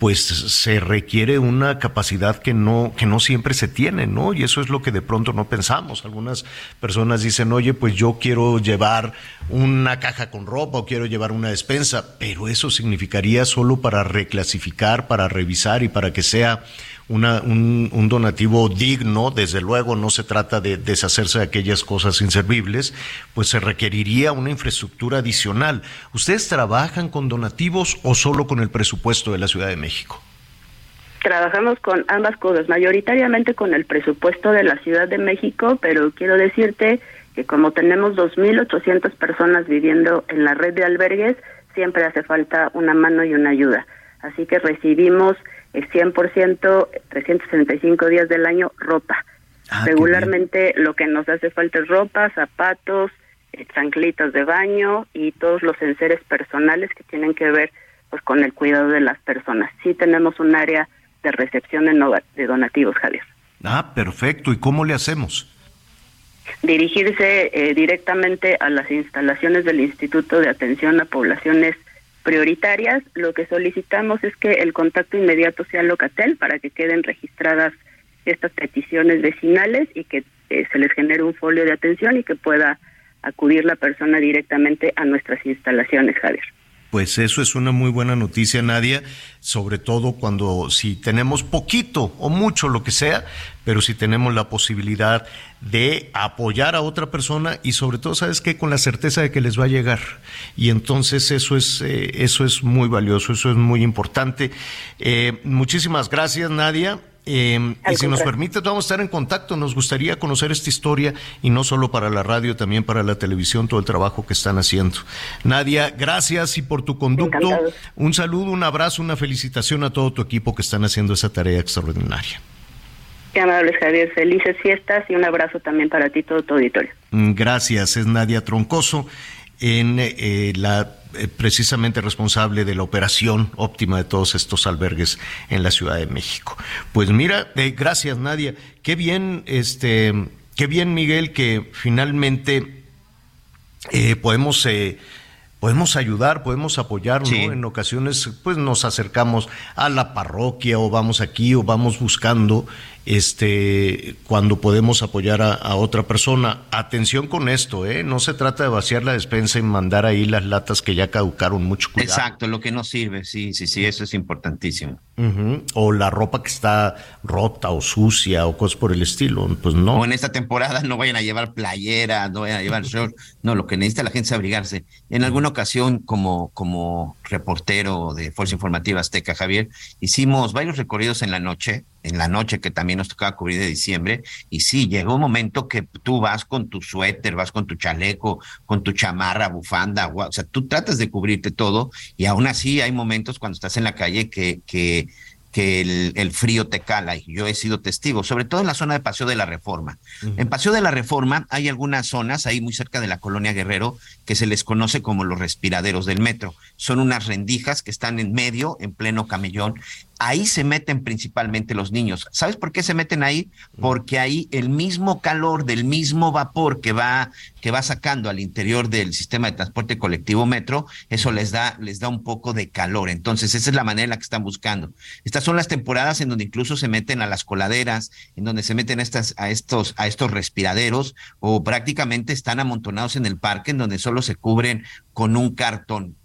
pues se requiere una capacidad que no, que no siempre se tiene, ¿no? Y eso es lo que de pronto no pensamos. Algunas personas dicen, oye, pues yo quiero llevar una caja con ropa o quiero llevar una despensa, pero eso significaría solo para reclasificar, para revisar y para que sea una, un, un, donativo digno, desde luego no se trata de deshacerse de aquellas cosas inservibles, pues se requeriría una infraestructura adicional. ¿Ustedes trabajan con donativos o solo con el presupuesto de la Ciudad de México? Trabajamos con ambas cosas, mayoritariamente con el presupuesto de la Ciudad de México, pero quiero decirte que como tenemos 2.800 personas viviendo en la red de albergues, siempre hace falta una mano y una ayuda. Así que recibimos el 100%, 365 días del año, ropa. Ah, Regularmente lo que nos hace falta es ropa, zapatos, eh, chanclitos de baño y todos los enseres personales que tienen que ver pues con el cuidado de las personas. Sí tenemos un área de recepción de donativos, Javier. Ah, perfecto. ¿Y cómo le hacemos? Dirigirse eh, directamente a las instalaciones del Instituto de Atención a Poblaciones prioritarias, lo que solicitamos es que el contacto inmediato sea Locatel para que queden registradas estas peticiones vecinales y que eh, se les genere un folio de atención y que pueda acudir la persona directamente a nuestras instalaciones, Javier. Pues eso es una muy buena noticia, Nadia, sobre todo cuando si tenemos poquito o mucho, lo que sea, pero si tenemos la posibilidad de apoyar a otra persona y sobre todo, ¿sabes qué? Con la certeza de que les va a llegar. Y entonces eso es, eh, eso es muy valioso, eso es muy importante. Eh, muchísimas gracias, Nadia. Eh, y si nos permite, vamos a estar en contacto. Nos gustaría conocer esta historia y no solo para la radio, también para la televisión, todo el trabajo que están haciendo. Nadia, gracias y por tu conducto. Un saludo, un abrazo, una felicitación a todo tu equipo que están haciendo esa tarea extraordinaria. Qué amables, Javier. Felices fiestas y un abrazo también para ti, todo tu auditorio. Mm, gracias. Es Nadia Troncoso en eh, la eh, precisamente responsable de la operación óptima de todos estos albergues en la Ciudad de México. Pues mira, eh, gracias Nadia, qué bien, este, qué bien Miguel que finalmente podemos podemos ayudar, podemos apoyar, ¿no? En ocasiones, pues nos acercamos a la parroquia o vamos aquí o vamos buscando este, cuando podemos apoyar a, otra persona. Atención con esto, ¿eh? No se trata de vaciar la despensa y mandar ahí las latas que ya caducaron mucho. Cuidado. Exacto, lo que no sirve, sí, sí, sí, eso es importantísimo. O la ropa que está rota o sucia o cosas por el estilo, pues no. O en esta temporada no vayan a llevar playera, no vayan a llevar short. No, lo que necesita la gente es abrigarse. En alguna ocasión, como, como reportero de Fuerza Informativa Azteca, Javier, hicimos varios recorridos en la noche en la noche que también nos tocaba cubrir de diciembre. Y sí, llegó un momento que tú vas con tu suéter, vas con tu chaleco, con tu chamarra, bufanda, o sea, tú tratas de cubrirte todo y aún así hay momentos cuando estás en la calle que, que que el, frío te cala y yo he sido testigo, sobre todo en la zona de Paseo de la Reforma. En Paseo de la Reforma hay algunas zonas ahí muy cerca de la colonia Guerrero que se les conoce como los respiraderos del metro. Son unas rendijas que están en medio, en pleno camellón. Ahí se meten principalmente los niños. ¿Sabes por qué se meten ahí? Porque ahí el mismo calor del mismo vapor que va que va sacando al interior del sistema de transporte colectivo metro, eso les da les da un poco de calor. Entonces, esa es la manera en la que están buscando. Estas son las temporadas en donde incluso se meten a las coladeras, en donde se meten a estas a estos a estos respiraderos o prácticamente están amontonados en el parque en donde solo se cubren con un cartón.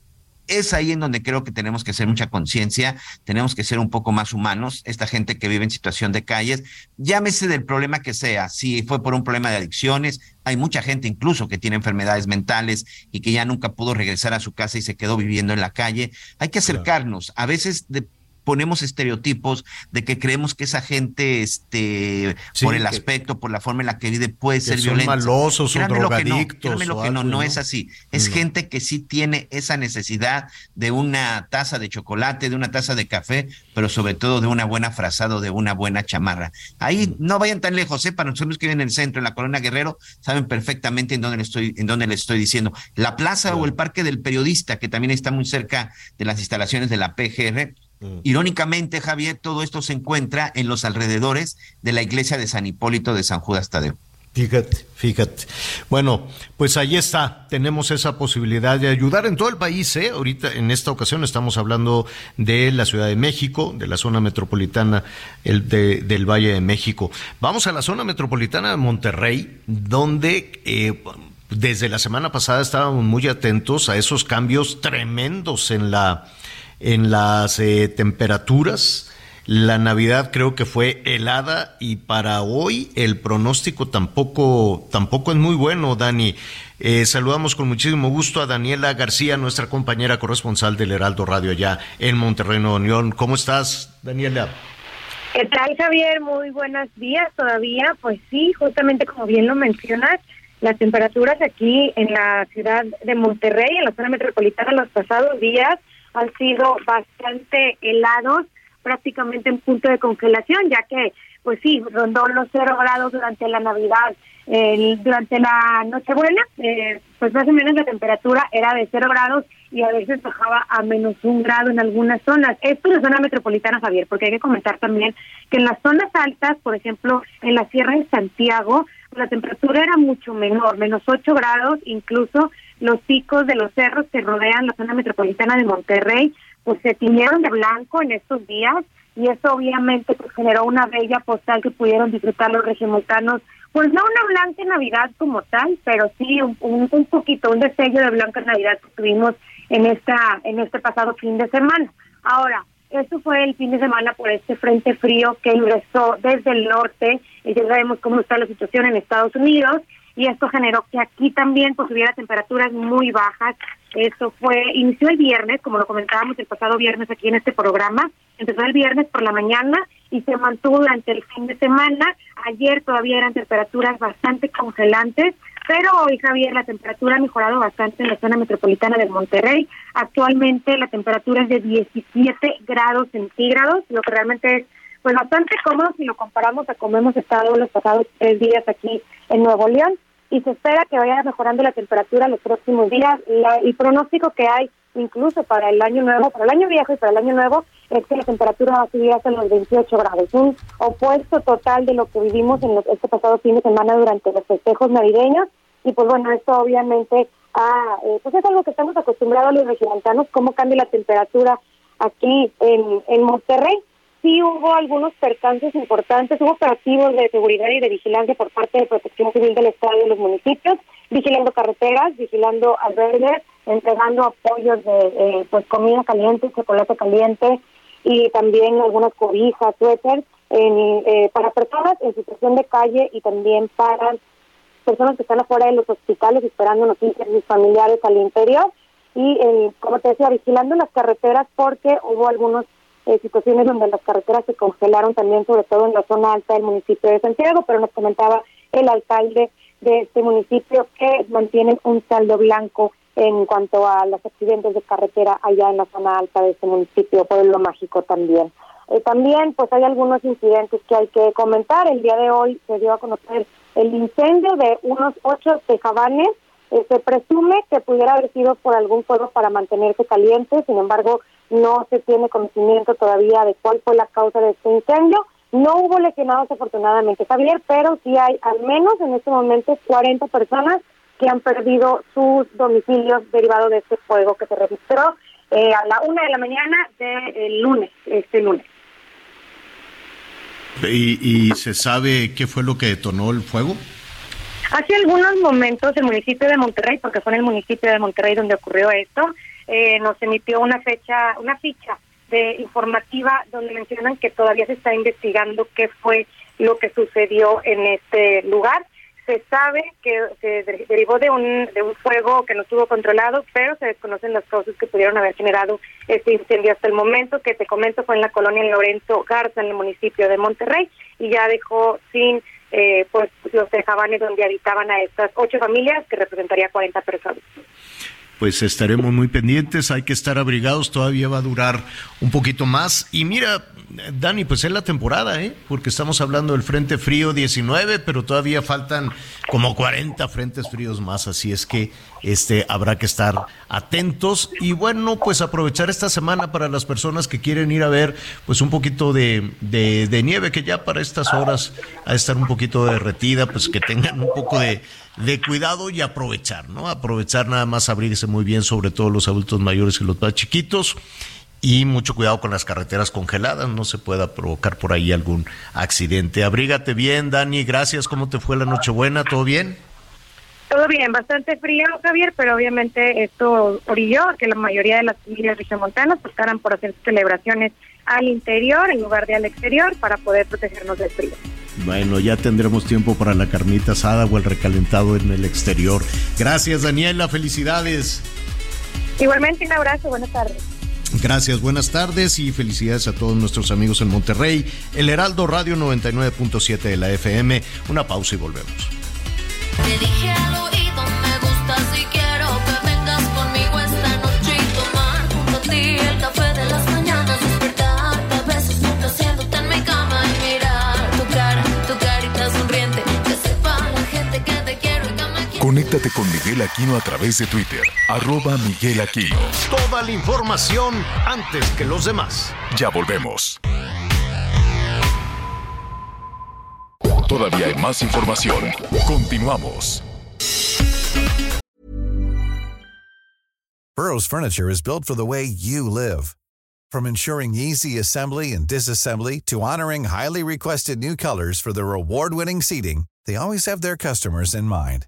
Es ahí en donde creo que tenemos que hacer mucha conciencia, tenemos que ser un poco más humanos, esta gente que vive en situación de calles, llámese del problema que sea, si fue por un problema de adicciones, hay mucha gente incluso que tiene enfermedades mentales y que ya nunca pudo regresar a su casa y se quedó viviendo en la calle, hay que acercarnos, a veces de ponemos estereotipos de que creemos que esa gente, este, por el aspecto, por la forma en la que vive, puede ser son violenta. malosos o drogadictos. que no, que no, no es así. Es gente que sí tiene esa necesidad de una taza de chocolate, de una taza de café, pero sobre todo de una buena frazada, de una buena chamarra. Ahí no vayan tan lejos, ¿eh? Para nosotros que viven en el centro, en la Colonia Guerrero, saben perfectamente en dónde le estoy, en dónde les estoy diciendo. La plaza o el Parque del Periodista, que también está muy cerca de las instalaciones de la PGR. Mm. Irónicamente, Javier, todo esto se encuentra en los alrededores de la iglesia de San Hipólito de San Judas Tadeo. Fíjate, fíjate. Bueno, pues ahí está, tenemos esa posibilidad de ayudar en todo el país, ¿eh? Ahorita, en esta ocasión, estamos hablando de la Ciudad de México, de la zona metropolitana el de, del Valle de México. Vamos a la zona metropolitana de Monterrey, donde eh, desde la semana pasada estábamos muy atentos a esos cambios tremendos en la en las eh, temperaturas la Navidad creo que fue helada y para hoy el pronóstico tampoco, tampoco es muy bueno, Dani. Eh, saludamos con muchísimo gusto a Daniela García, nuestra compañera corresponsal del Heraldo Radio allá en Monterrey, Nuevo León. ¿Cómo estás, Daniela? ¿Qué tal, Javier? Muy buenos días todavía. Pues sí, justamente como bien lo mencionas, las temperaturas aquí en la ciudad de Monterrey, en la zona metropolitana, los pasados días han sido bastante helados prácticamente en punto de congelación, ya que, pues sí, rondó los cero grados durante la Navidad. durante la Nochebuena, eh, pues más o menos la temperatura era de cero grados y a veces bajaba a menos un grado en algunas zonas. Esto es la zona metropolitana, Javier, porque hay que comentar también que en las zonas altas, por ejemplo, en la Sierra de Santiago, la temperatura era mucho menor, menos 8 grados, incluso los picos de los cerros que rodean la zona metropolitana de Monterrey pues se tiñeron de blanco en estos días y eso obviamente pues, generó una bella postal que pudieron disfrutar los regiomontanos, pues no una blanca Navidad como tal, pero sí un, un, poquito, un destello de blanca Navidad que tuvimos en esta en este pasado fin de semana. Ahora, eso fue el fin de semana por este frente frío que ingresó desde el norte, y ya sabemos cómo está la situación en Estados Unidos, y esto generó que aquí también pues hubiera temperaturas muy bajas. Eso fue, inició el viernes, como lo comentábamos el pasado viernes aquí en este programa, empezó el viernes por la mañana y se mantuvo durante el fin de semana. Ayer todavía eran temperaturas bastante congelantes, pero hoy, Javier, la temperatura ha mejorado bastante en la zona metropolitana de Monterrey. Actualmente la temperatura es de 17 grados centígrados, lo que realmente es pues bastante cómodo si lo comparamos a cómo hemos estado los pasados tres días aquí en Nuevo León y se espera que vaya mejorando la temperatura los próximos días. el pronóstico que hay incluso para el año nuevo, para el año viejo y para el año nuevo, es que la temperatura va a subir hasta los 28 grados, un opuesto total de lo que vivimos en este pasado fin de semana durante los festejos navideños. Y pues bueno, esto obviamente ah, eh, pues es algo que estamos acostumbrados los regiomontanos, cómo cambia la temperatura aquí en, en Monterrey sí hubo algunos percances importantes, hubo operativos de seguridad y de vigilancia por parte de Protección Civil del Estado y de los municipios, vigilando carreteras, vigilando albergues, entregando apoyos de eh, pues comida caliente, chocolate caliente y también algunas cobijas, suéteres eh, para personas en situación de calle y también para personas que están afuera de los hospitales esperando noticias de familiares al interior. Y, eh, como te decía, vigilando las carreteras porque hubo algunos eh, situaciones donde las carreteras se congelaron también, sobre todo en la zona alta del municipio de Santiago, pero nos comentaba el alcalde de este municipio que mantienen un saldo blanco en cuanto a los accidentes de carretera allá en la zona alta de este municipio, Pueblo Mágico también. Eh, también pues hay algunos incidentes que hay que comentar. El día de hoy se dio a conocer el incendio de unos ocho tejabanes. Eh, se presume que pudiera haber sido por algún fuego para mantenerse caliente, sin embargo no se tiene conocimiento todavía de cuál fue la causa de este incendio. No hubo lesionados afortunadamente, Javier, pero sí hay al menos en este momento 40 personas que han perdido sus domicilios derivados de este fuego que se registró eh, a la una de la mañana del lunes, este lunes. ¿Y, ¿Y se sabe qué fue lo que detonó el fuego? Hace algunos momentos el municipio de Monterrey, porque fue en el municipio de Monterrey donde ocurrió esto, eh, nos emitió una fecha, una ficha de informativa donde mencionan que todavía se está investigando qué fue lo que sucedió en este lugar. Se sabe que se derivó de un, de un fuego que no estuvo controlado, pero se desconocen las causas que pudieron haber generado este incendio. Hasta el momento que te comento fue en la colonia Lorenzo Garza, en el municipio de Monterrey, y ya dejó sin eh, pues los tejabanes donde habitaban a estas ocho familias, que representaría 40 personas pues estaremos muy pendientes, hay que estar abrigados, todavía va a durar un poquito más. Y mira, Dani, pues es la temporada, ¿eh? Porque estamos hablando del Frente Frío 19, pero todavía faltan como 40 frentes fríos más, así es que este habrá que estar atentos y bueno, pues aprovechar esta semana para las personas que quieren ir a ver pues un poquito de, de nieve que ya para estas horas a estar un poquito derretida, pues que tengan un poco de de cuidado y aprovechar, ¿no? Aprovechar nada más, abrirse muy bien, sobre todo los adultos mayores y los más chiquitos. Y mucho cuidado con las carreteras congeladas, no se pueda provocar por ahí algún accidente. Abrígate bien, Dani, gracias. ¿Cómo te fue la Nochebuena? ¿Todo bien? Todo bien, bastante frío, Javier, pero obviamente esto orilló a que la mayoría de las familias regiomontanas optaran por hacer celebraciones al interior en lugar de al exterior para poder protegernos del frío. Bueno, ya tendremos tiempo para la carnita asada o el recalentado en el exterior. Gracias, Daniela. Felicidades. Igualmente, un abrazo. Buenas tardes. Gracias, buenas tardes y felicidades a todos nuestros amigos en Monterrey. El Heraldo Radio 99.7 de la FM. Una pausa y volvemos. Conéctate con Miguel Aquino a través de Twitter, arroba Miguel Aquino. Toda la información antes que los demás. Ya volvemos. Todavía hay más información. Continuamos. Burroughs Furniture is built for the way you live. From ensuring easy assembly and disassembly to honoring highly requested new colors for their award-winning seating, they always have their customers in mind.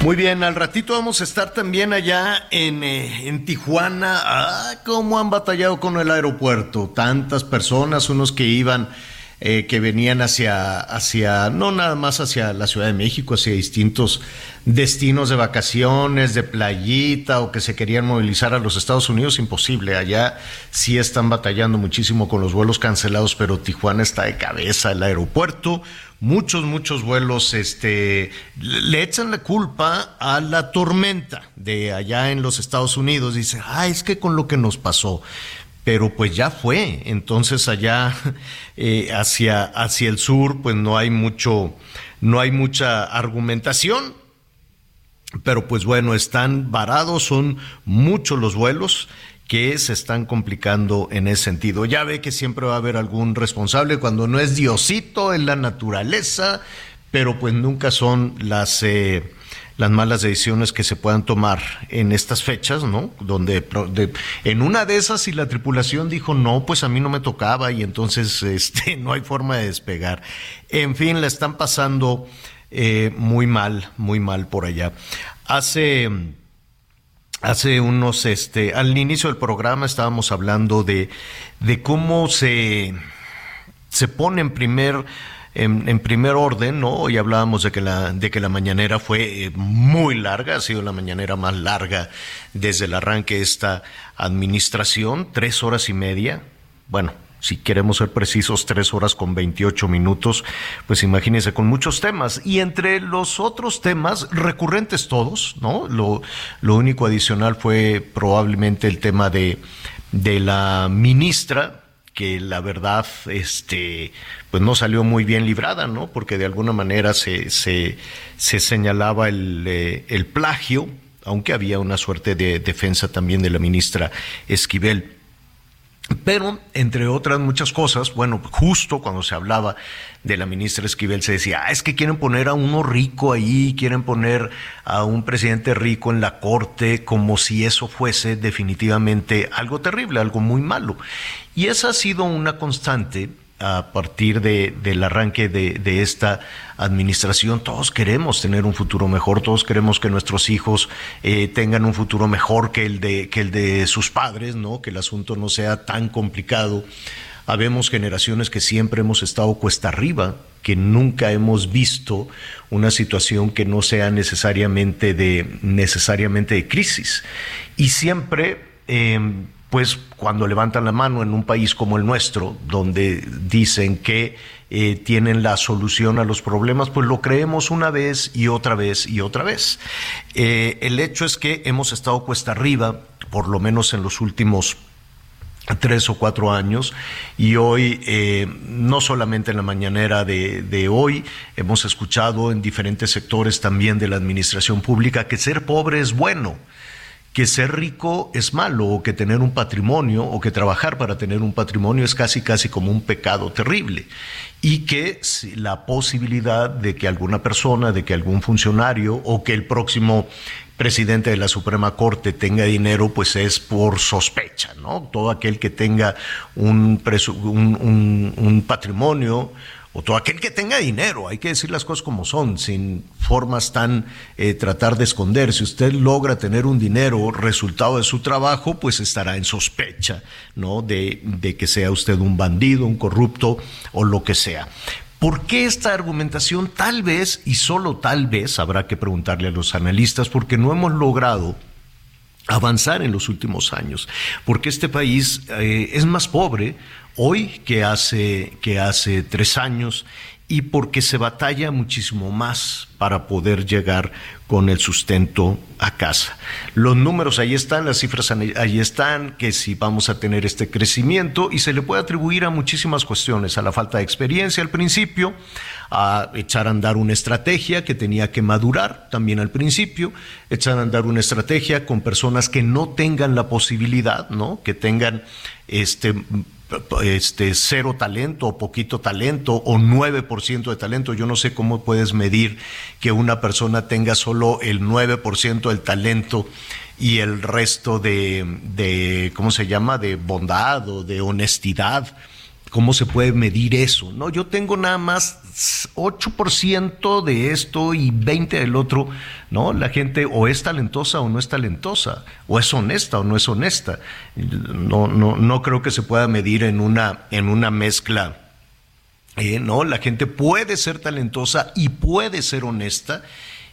Muy bien, al ratito vamos a estar también allá en, eh, en Tijuana. Ah, cómo han batallado con el aeropuerto. Tantas personas, unos que iban, eh, que venían hacia, hacia, no nada más hacia la Ciudad de México, hacia distintos destinos de vacaciones, de playita o que se querían movilizar a los Estados Unidos. Imposible. Allá sí están batallando muchísimo con los vuelos cancelados, pero Tijuana está de cabeza. El aeropuerto muchos, muchos vuelos este, le echan la culpa a la tormenta de allá en los Estados Unidos. Dice, ah, es que con lo que nos pasó. Pero pues ya fue. Entonces allá eh, hacia, hacia el sur, pues no hay mucho, no hay mucha argumentación. Pero pues bueno, están varados, son muchos los vuelos que se están complicando en ese sentido. Ya ve que siempre va a haber algún responsable cuando no es Diosito en la naturaleza, pero pues nunca son las eh, las malas decisiones que se puedan tomar en estas fechas, ¿no? Donde en una de esas si la tripulación dijo no, pues a mí no me tocaba y entonces este no hay forma de despegar. En fin, la están pasando eh, muy mal, muy mal por allá. Hace Hace unos, este, al inicio del programa estábamos hablando de, de cómo se, se pone en primer, en, primer orden, ¿no? Y hablábamos de que la, de que la mañanera fue eh, muy larga, ha sido la mañanera más larga desde el arranque de esta administración, tres horas y media. Bueno, si queremos ser precisos, tres horas con 28 minutos, pues imagínense, con muchos temas. Y entre los otros temas, recurrentes todos, ¿no? Lo, único adicional fue probablemente el tema de, de la ministra, que la verdad, este, pues no salió muy bien librada, ¿no? Porque de alguna manera se, se, se señalaba el, eh, el plagio, aunque había una suerte de defensa también de la ministra Esquivel. Pero, entre otras muchas cosas, bueno, justo cuando se hablaba de la ministra Esquivel, se decía, ah, es que quieren poner a uno rico ahí, quieren poner a un presidente rico en la corte, como si eso fuese definitivamente algo terrible, algo muy malo. Y esa ha sido una constante a partir de, del arranque de, esta administración. Todos queremos tener un futuro mejor, todos queremos que nuestros hijos eh, tengan un futuro mejor que el, de, que el de sus padres, ¿no? que el asunto no sea tan complicado. Habemos generaciones que siempre hemos estado cuesta arriba, que nunca hemos visto una situación que no sea necesariamente de, necesariamente de crisis. Y siempre... Em, pues cuando levantan la mano en un país como el nuestro, donde dicen que eh, tienen la solución a los problemas, pues lo creemos una vez y otra vez y otra vez. Eh, el hecho es que hemos estado cuesta arriba, por lo menos en los últimos tres o cuatro años y hoy, eh, no solamente en la mañanera de, de, hoy, hemos escuchado en diferentes sectores también de la administración pública que ser pobre es bueno que ser rico es malo o que tener un patrimonio o que trabajar para tener un patrimonio es casi casi como un pecado terrible y que la posibilidad de que alguna persona, de que algún funcionario o que el próximo presidente de la Suprema Corte tenga dinero, pues es por sospecha, ¿no? Todo aquel que tenga un, un, un patrimonio o todo aquel que tenga dinero, hay que decir las cosas como son, sin formas tan eh, tratar de esconder. Si usted logra tener un dinero resultado de su trabajo, pues estará en sospecha, ¿no? De, de que sea usted un bandido, un corrupto o lo que sea. ¿Por qué esta argumentación? Tal vez, y solo tal vez, habrá que preguntarle a los analistas, porque no hemos logrado avanzar en los últimos años, porque este país eh, es más pobre hoy que hace, que hace tres años y porque se batalla muchísimo más para poder llegar con el sustento a casa. Los números ahí están, las cifras ahí están, que si vamos a tener este crecimiento y se le puede atribuir a muchísimas cuestiones, a la falta de experiencia al principio, a echar a andar una estrategia que tenía que madurar también al principio, echar a andar una estrategia con personas que no tengan la posibilidad, ¿no? Que tengan este este, cero talento o poquito talento o 9% de talento. Yo no sé cómo puedes medir que una persona tenga solo el 9% del talento y el resto de, de, ¿cómo se llama?, de bondad o de honestidad. ¿Cómo se puede medir eso? No, yo tengo nada más 8% de esto y 20 del otro. No, la gente o es talentosa o no es talentosa, o es honesta o no es honesta. No, no, no creo que se pueda medir en una, en una mezcla. Eh, no, la gente puede ser talentosa y puede ser honesta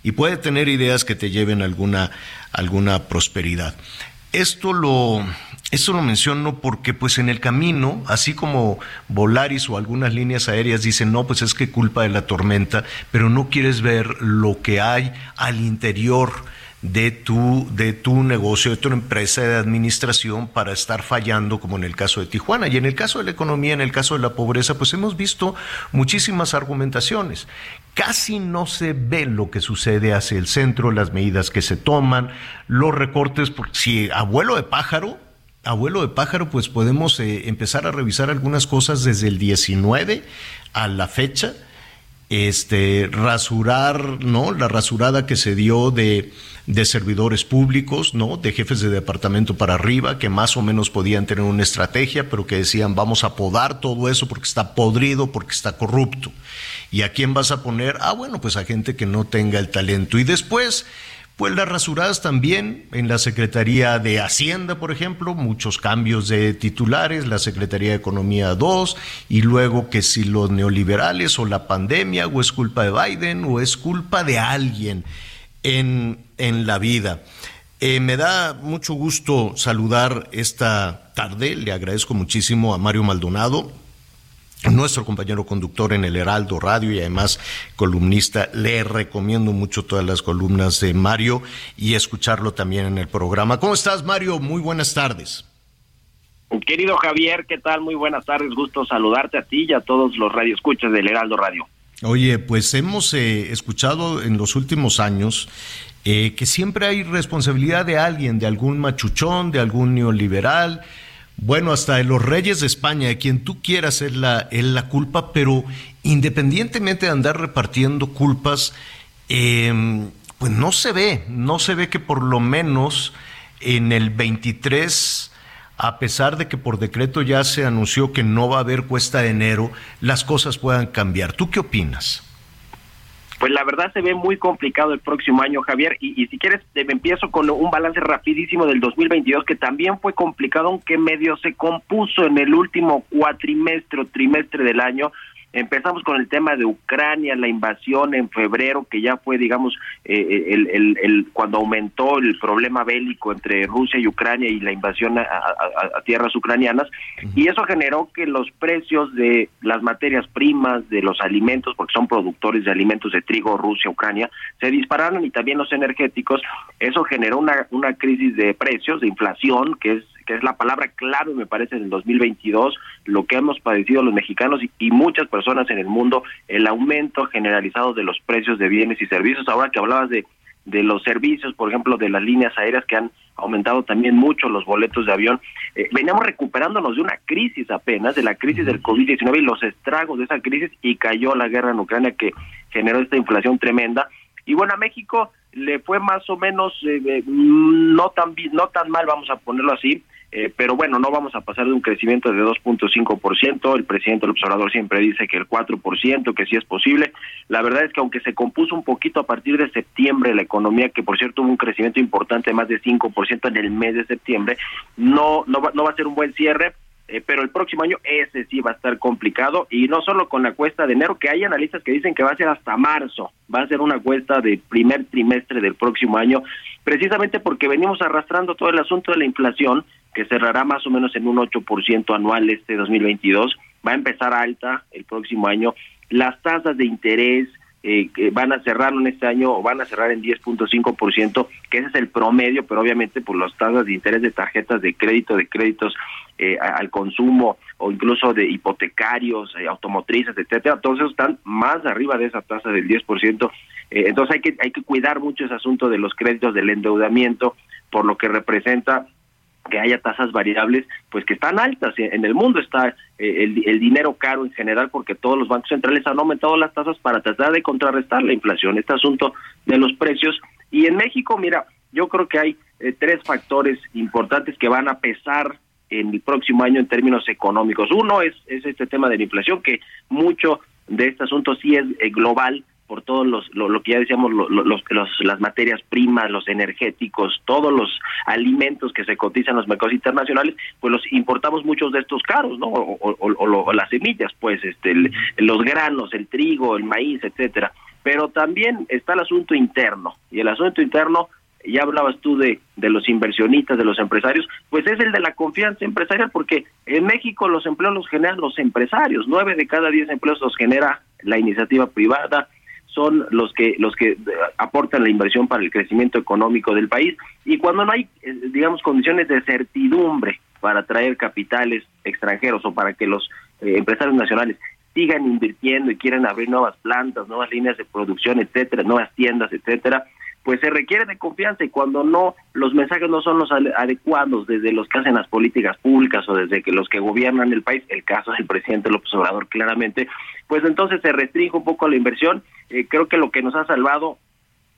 y puede tener ideas que te lleven a alguna, alguna prosperidad. Esto lo, esto lo menciono porque pues en el camino, así como Volaris o algunas líneas aéreas dicen, no, pues es que culpa de la tormenta, pero no quieres ver lo que hay al interior de tu, de tu negocio, de tu empresa de administración para estar fallando, como en el caso de Tijuana. Y en el caso de la economía, en el caso de la pobreza, pues hemos visto muchísimas argumentaciones. Casi no se ve lo que sucede hacia el centro, las medidas que se toman, los recortes, si abuelo de pájaro, abuelo de pájaro, pues podemos eh, empezar a revisar algunas cosas desde el 19 a la fecha. Este, rasurar, ¿no? La rasurada que se dio de, de servidores públicos, ¿no? De jefes de departamento para arriba, que más o menos podían tener una estrategia, pero que decían, vamos a podar todo eso porque está podrido, porque está corrupto. ¿Y a quién vas a poner? Ah, bueno, pues a gente que no tenga el talento. Y después, pues las rasuradas también en la Secretaría de Hacienda, por ejemplo, muchos cambios de titulares, la Secretaría de Economía 2, y luego que si los neoliberales o la pandemia, o es culpa de Biden, o es culpa de alguien en, en la vida. Eh, me da mucho gusto saludar esta tarde, le agradezco muchísimo a Mario Maldonado, nuestro compañero conductor en el Heraldo Radio y además columnista. Le recomiendo mucho todas las columnas de Mario y escucharlo también en el programa. ¿Cómo estás, Mario? Muy buenas tardes. Querido Javier, ¿qué tal? Muy buenas tardes. Gusto saludarte a ti y a todos los radioescuchas del Heraldo Radio. Oye, pues hemos eh, escuchado en los últimos años eh, que siempre hay responsabilidad de alguien, de algún machuchón, de algún neoliberal, Bueno, hasta de los reyes de España, de quien tú quieras es la, es la culpa, pero independientemente de andar repartiendo culpas, em, pues no se ve, no se ve que por lo menos en el 23, a pesar de que por decreto ya se anunció que no va a haber cuesta de enero, las cosas puedan cambiar. ¿Tú qué opinas? Pues la verdad se ve muy complicado el próximo año, Javier, y, si quieres me empiezo con un balance rapidísimo del 2022 que también fue complicado, aunque medio se compuso en el último cuatrimestre trimestre del año, Empezamos con el tema de Ucrania, la invasión en febrero, que ya fue, digamos, eh, el, el, el, cuando aumentó el problema bélico entre Rusia y Ucrania y la invasión a, tierras ucranianas, y eso generó que los precios de las materias primas, de los alimentos, porque son productores de alimentos de trigo, Rusia, Ucrania, se dispararon y también los energéticos. Eso generó una, una crisis de precios, de inflación, que es que es la palabra clave, me parece, en el 2022, lo que hemos padecido los mexicanos y, muchas personas en el mundo, el aumento generalizado de los precios de bienes y servicios. Ahora que hablabas de, de los servicios, por ejemplo, de las líneas aéreas que han aumentado también mucho los boletos de avión. Eh, veníamos recuperándonos de una crisis apenas, de la crisis del COVID-19 y los estragos de esa crisis y cayó la guerra en Ucrania que generó esta inflación tremenda. Y bueno, a México le fue más o menos eh, eh, no tan no tan mal, vamos a ponerlo así. Eh, pero bueno, no vamos a pasar de un crecimiento de 2.5%, el presidente del observador siempre dice que el 4%, que sí es posible. La verdad es que aunque se compuso un poquito a partir de septiembre la economía, que por cierto tuvo un crecimiento importante de más de 5% en el mes de septiembre, no, no, va, no va a ser un buen cierre. Eh, pero el próximo año ese sí va a estar complicado y no solo con la cuesta de enero, que hay analistas que dicen que va a ser hasta marzo, va a ser una cuesta de primer trimestre del próximo año, precisamente porque venimos arrastrando todo el asunto de la inflación que cerrará más o menos en un 8% anual este 2022, va a empezar alta el próximo año. Las tasas de interés eh, van a cerrar en este año o van a cerrar en 10.5%, que ese es el promedio, pero obviamente por las tasas de interés de tarjetas de crédito, de créditos eh, al consumo o incluso de hipotecarios, eh, automotrices, etcétera, entonces están más arriba de esa tasa del 10%. entonces hay que hay que cuidar mucho ese asunto de los créditos del endeudamiento por lo que representa que haya tasas variables, pues que están altas. En el mundo está eh, el, dinero caro en general porque todos los bancos centrales han aumentado las tasas para tratar de contrarrestar la inflación, este asunto de los precios. Y en México, mira, yo creo que hay eh, tres factores importantes que van a pesar en el próximo año en términos económicos. Uno es, es este tema de la inflación, que mucho de este asunto sí es eh, global, por todos los lo, que ya decíamos los, los, las materias primas los energéticos todos los alimentos que se cotizan en los mercados internacionales pues los importamos muchos de estos caros no o, o, las semillas pues este los granos el trigo el maíz etcétera. Pero también está el asunto interno y el asunto interno ya hablabas tú de, de los inversionistas, de los empresarios, pues es el de la confianza empresarial, porque en México los empleos los generan los empresarios, nueve de cada diez empleos los genera la iniciativa privada, son los que los que eh, aportan la inversión para el crecimiento económico del país. Y cuando no hay eh, digamos condiciones de certidumbre para traer capitales extranjeros o para que los eh, empresarios nacionales sigan invirtiendo y quieran abrir nuevas plantas, nuevas líneas de producción, etcétera, nuevas tiendas, etcétera, pues se requiere de confianza y cuando no los mensajes no son los adecuados desde los que hacen las políticas públicas o desde que los que gobiernan el país, el caso del presidente López Obrador claramente, pues entonces se restringe un poco la inversión. Eh, creo que lo que nos ha salvado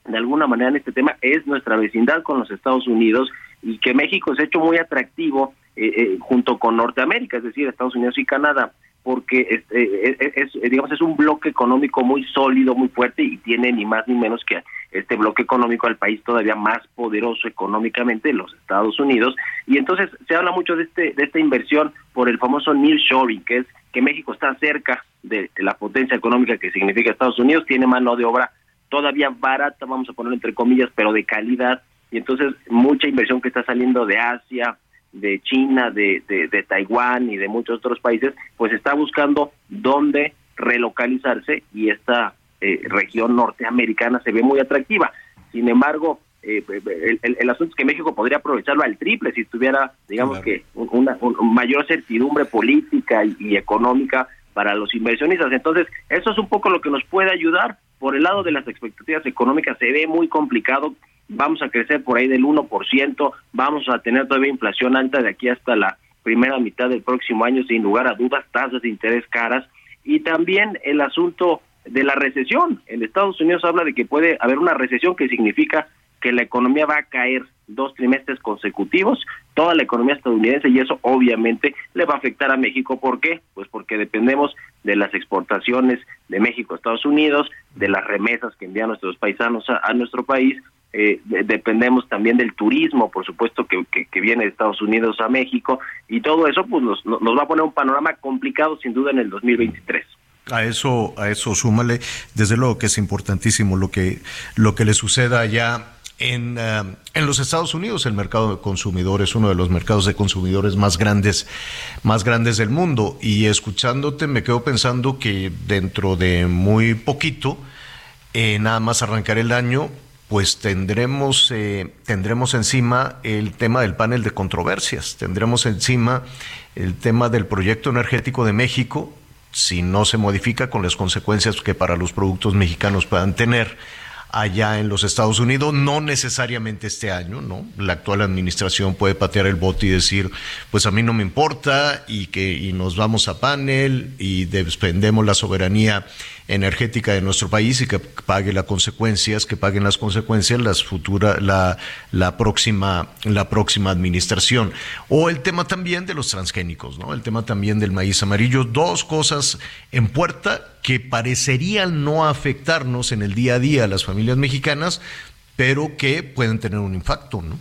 de alguna manera en este tema es nuestra vecindad con los Estados Unidos y que México se ha hecho muy atractivo eh, eh, junto con Norteamérica, es decir, Estados Unidos y Canadá, porque es, digamos es un bloque económico muy sólido, muy fuerte y tiene ni más ni menos que este bloque económico al país todavía más poderoso económicamente, los Estados Unidos, y entonces se habla mucho de este de esta inversión por el famoso nearshoring, que es que México está cerca de, la potencia económica que significa Estados Unidos, tiene mano de obra todavía barata, vamos a ponerlo entre comillas, pero de calidad, y entonces mucha inversión que está saliendo de Asia, de China, de, de, de Taiwán y de muchos otros países, pues está buscando dónde relocalizarse y esta eh, región norteamericana se ve muy atractiva. Sin embargo, eh, el, asunto es que México podría aprovecharlo al triple si tuviera, digamos que, una, mayor certidumbre política y, económica para los inversionistas. Entonces, eso es un poco lo que nos puede ayudar. Por el lado de las expectativas económicas se ve muy complicado. Vamos a crecer por ahí del 1%, vamos a tener todavía inflación alta de aquí hasta la primera mitad del próximo año, sin lugar a dudas, tasas de interés caras y también el asunto de la recesión. En Estados Unidos habla de que puede haber una recesión que significa que la economía va a caer dos trimestres consecutivos, toda la economía estadounidense y eso obviamente le va a afectar a México. ¿Por qué? Pues porque dependemos de las exportaciones de México a Estados Unidos, de las remesas que envían nuestros paisanos a, nuestro país, eh, dependemos también del turismo, por supuesto, que, viene de Estados Unidos a México y todo eso pues nos, va a poner un panorama complicado sin duda en el 2023. A eso, a eso súmale, desde luego que es importantísimo lo que, lo que le suceda allá en, eh, en, los Estados Unidos el mercado de consumidores es uno de los mercados de consumidores más grandes, más grandes del mundo. Y escuchándote me quedo pensando que dentro de muy poquito, eh, nada más arrancar el año, pues tendremos, eh, tendremos encima el tema del panel de controversias, tendremos encima el tema del proyecto energético de México, si no se modifica con las consecuencias que para los productos mexicanos puedan tener allá en los Estados Unidos, no necesariamente este año, ¿no? La actual administración puede patear el bote y decir, pues a mí no me importa y que y nos vamos a panel y despendemos la soberanía energética de nuestro país y que pague las consecuencias, que paguen las consecuencias las futura, la, la próxima, la próxima administración. O el tema también de los transgénicos, ¿no? El tema también del maíz amarillo, dos cosas en puerta que parecerían no afectarnos en el día a día a las familias mexicanas, pero que pueden tener un impacto, ¿no?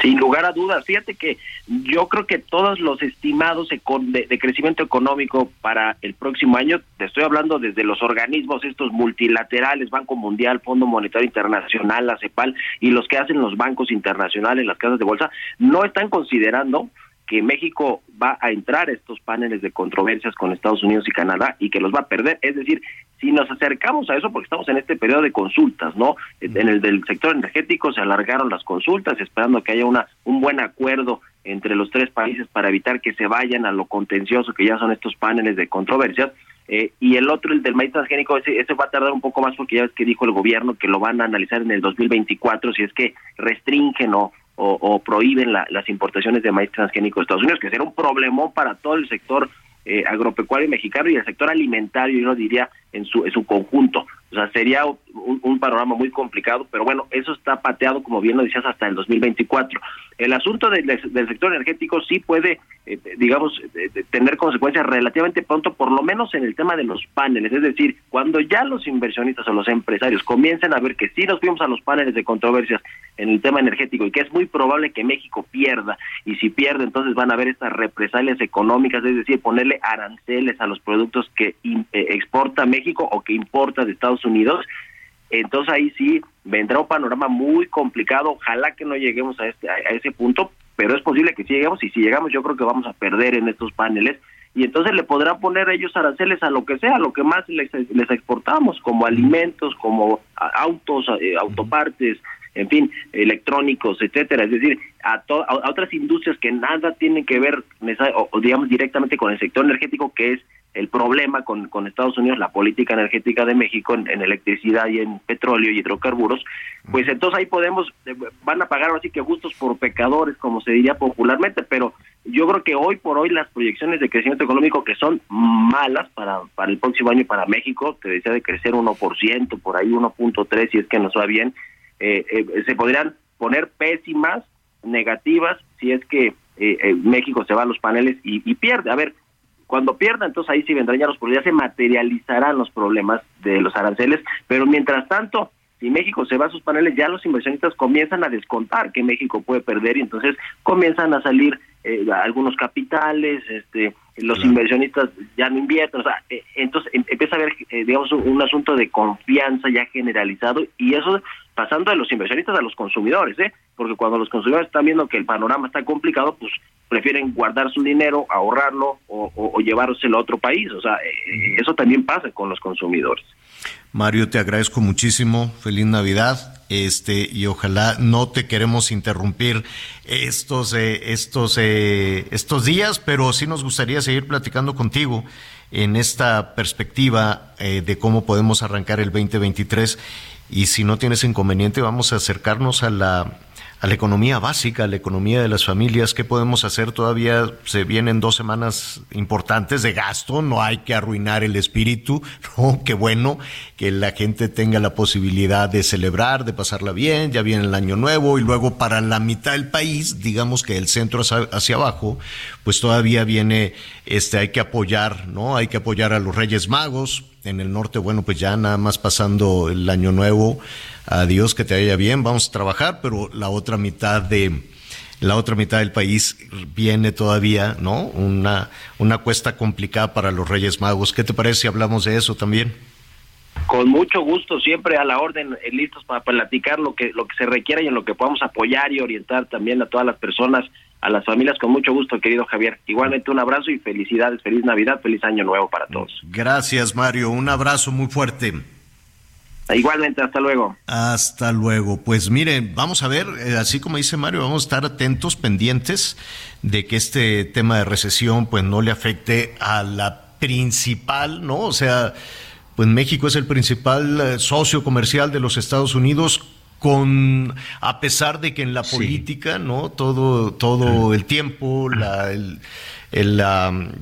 Sin lugar a dudas, fíjate que yo creo que todos los estimados de, de, crecimiento económico para el próximo año, te estoy hablando desde los organismos estos multilaterales, Banco Mundial, Fondo Monetario Internacional, la CEPAL y los que hacen los bancos internacionales, las casas de bolsa, no están considerando que México va a entrar a estos paneles de controversias con Estados Unidos y Canadá y que los va a perder. Es decir, si nos acercamos a eso, porque estamos en este periodo de consultas, ¿no? En el del sector energético se alargaron las consultas, esperando que haya una un buen acuerdo entre los tres países para evitar que se vayan a lo contencioso que ya son estos paneles de controversias. Eh, y el otro, el del maíz transgénico, ese, ese va a tardar un poco más porque ya ves que dijo el gobierno que lo van a analizar en el 2024 si es que restringen o, o, prohíben las importaciones de maíz transgénico de Estados Unidos, que será un problemón para todo el sector eh, agropecuario mexicano y el sector alimentario, yo diría, en su, en su conjunto. O sea, sería un, panorama muy complicado, pero bueno, eso está pateado, como bien lo decías, hasta el 2024. El asunto del, sector energético sí puede, eh, digamos, tener consecuencias relativamente pronto, por lo menos en el tema de los paneles. Es decir, cuando ya los inversionistas o los empresarios comiencen a ver que sí nos fuimos a los paneles de controversias en el tema energético y que es muy probable que México pierda, y si pierde, entonces van a haber estas represalias económicas, es decir, ponerle aranceles a los productos que eh, exporta México o que importa de Estados Unidos, entonces ahí sí vendrá un panorama muy complicado. Ojalá que no lleguemos a, este, a ese punto, pero es posible que sí lleguemos y si llegamos yo creo que vamos a perder en estos paneles. Y entonces le podrán poner ellos aranceles a lo que sea, a lo que más les, les exportamos, como alimentos, como autos, eh, autopartes, en fin, electrónicos, etcétera, es decir, a, a, otras industrias que nada tienen que ver, o digamos directamente con el sector energético, que es el problema con, con Estados Unidos, la política energética de México en, electricidad y en petróleo y hidrocarburos, pues entonces ahí podemos, eh, van a pagar así que gustos por pecadores, como se diría popularmente, pero yo creo que hoy por hoy las proyecciones de crecimiento económico que son malas para, para el próximo año para México, te decía de crecer 1%, por ahí 1.3 si es que nos va bien, eh, eh, se podrían poner pésimas, negativas, si es que México se va a los paneles y pierde. A ver, cuando pierda, entonces ahí sí vendrán ya los problemas, ya se materializarán los problemas de los aranceles, pero mientras tanto, si México se va a sus paneles, ya los inversionistas comienzan a descontar que México puede perder y entonces comienzan a salir eh, algunos capitales, este, los inversionistas ya no invierten, o sea, eh, entonces em, empieza a haber, eh, digamos, un, asunto de confianza ya generalizado y eso pasando de los inversionistas a los consumidores, ¿eh? Porque cuando los consumidores están viendo que el panorama está complicado, pues prefieren guardar su dinero, ahorrarlo o, o, llevárselo a otro país, o sea, eso también pasa con los consumidores. Mario, te agradezco muchísimo. Feliz Navidad. Este, y ojalá no te queremos interrumpir estos, eh, estos, eh, estos días, pero sí nos gustaría seguir platicando contigo en esta perspectiva eh, de cómo podemos arrancar el 2023 y si no tienes inconveniente vamos a acercarnos a la a la economía básica, a la economía de las familias. ¿Qué podemos hacer? Todavía se vienen dos semanas importantes de gasto, no hay que arruinar el espíritu, ¿no? Qué bueno que la gente tenga la posibilidad de celebrar, de pasarla bien, ya viene el año nuevo y luego para la mitad del país, digamos que el centro hacia, abajo, pues todavía viene, este, hay que apoyar, ¿no? Hay que apoyar a los Reyes Magos, en el norte, bueno, pues ya nada más pasando el año nuevo, adiós, que te vaya bien, vamos a trabajar, pero la otra mitad de la otra mitad del país viene todavía, ¿no? Una, una cuesta complicada para los Reyes Magos. ¿Qué te parece si hablamos de eso también? Con mucho gusto, siempre a la orden, eh, listos para platicar lo que, lo que se requiera y en lo que podamos apoyar y orientar también a todas las personas, a las familias, con mucho gusto, querido Javier. Igualmente un abrazo y felicidades, feliz Navidad, feliz Año Nuevo para todos. Gracias, Mario, un abrazo muy fuerte. Igualmente, hasta luego. Hasta luego. Pues miren, vamos a ver, eh, así como dice Mario, vamos a estar atentos, pendientes de que este tema de recesión pues no le afecte a la principal, ¿no? O sea, pues México es el principal eh, socio comercial de los Estados Unidos con a pesar de que en la política, ¿no? Todo todo el tiempo la el,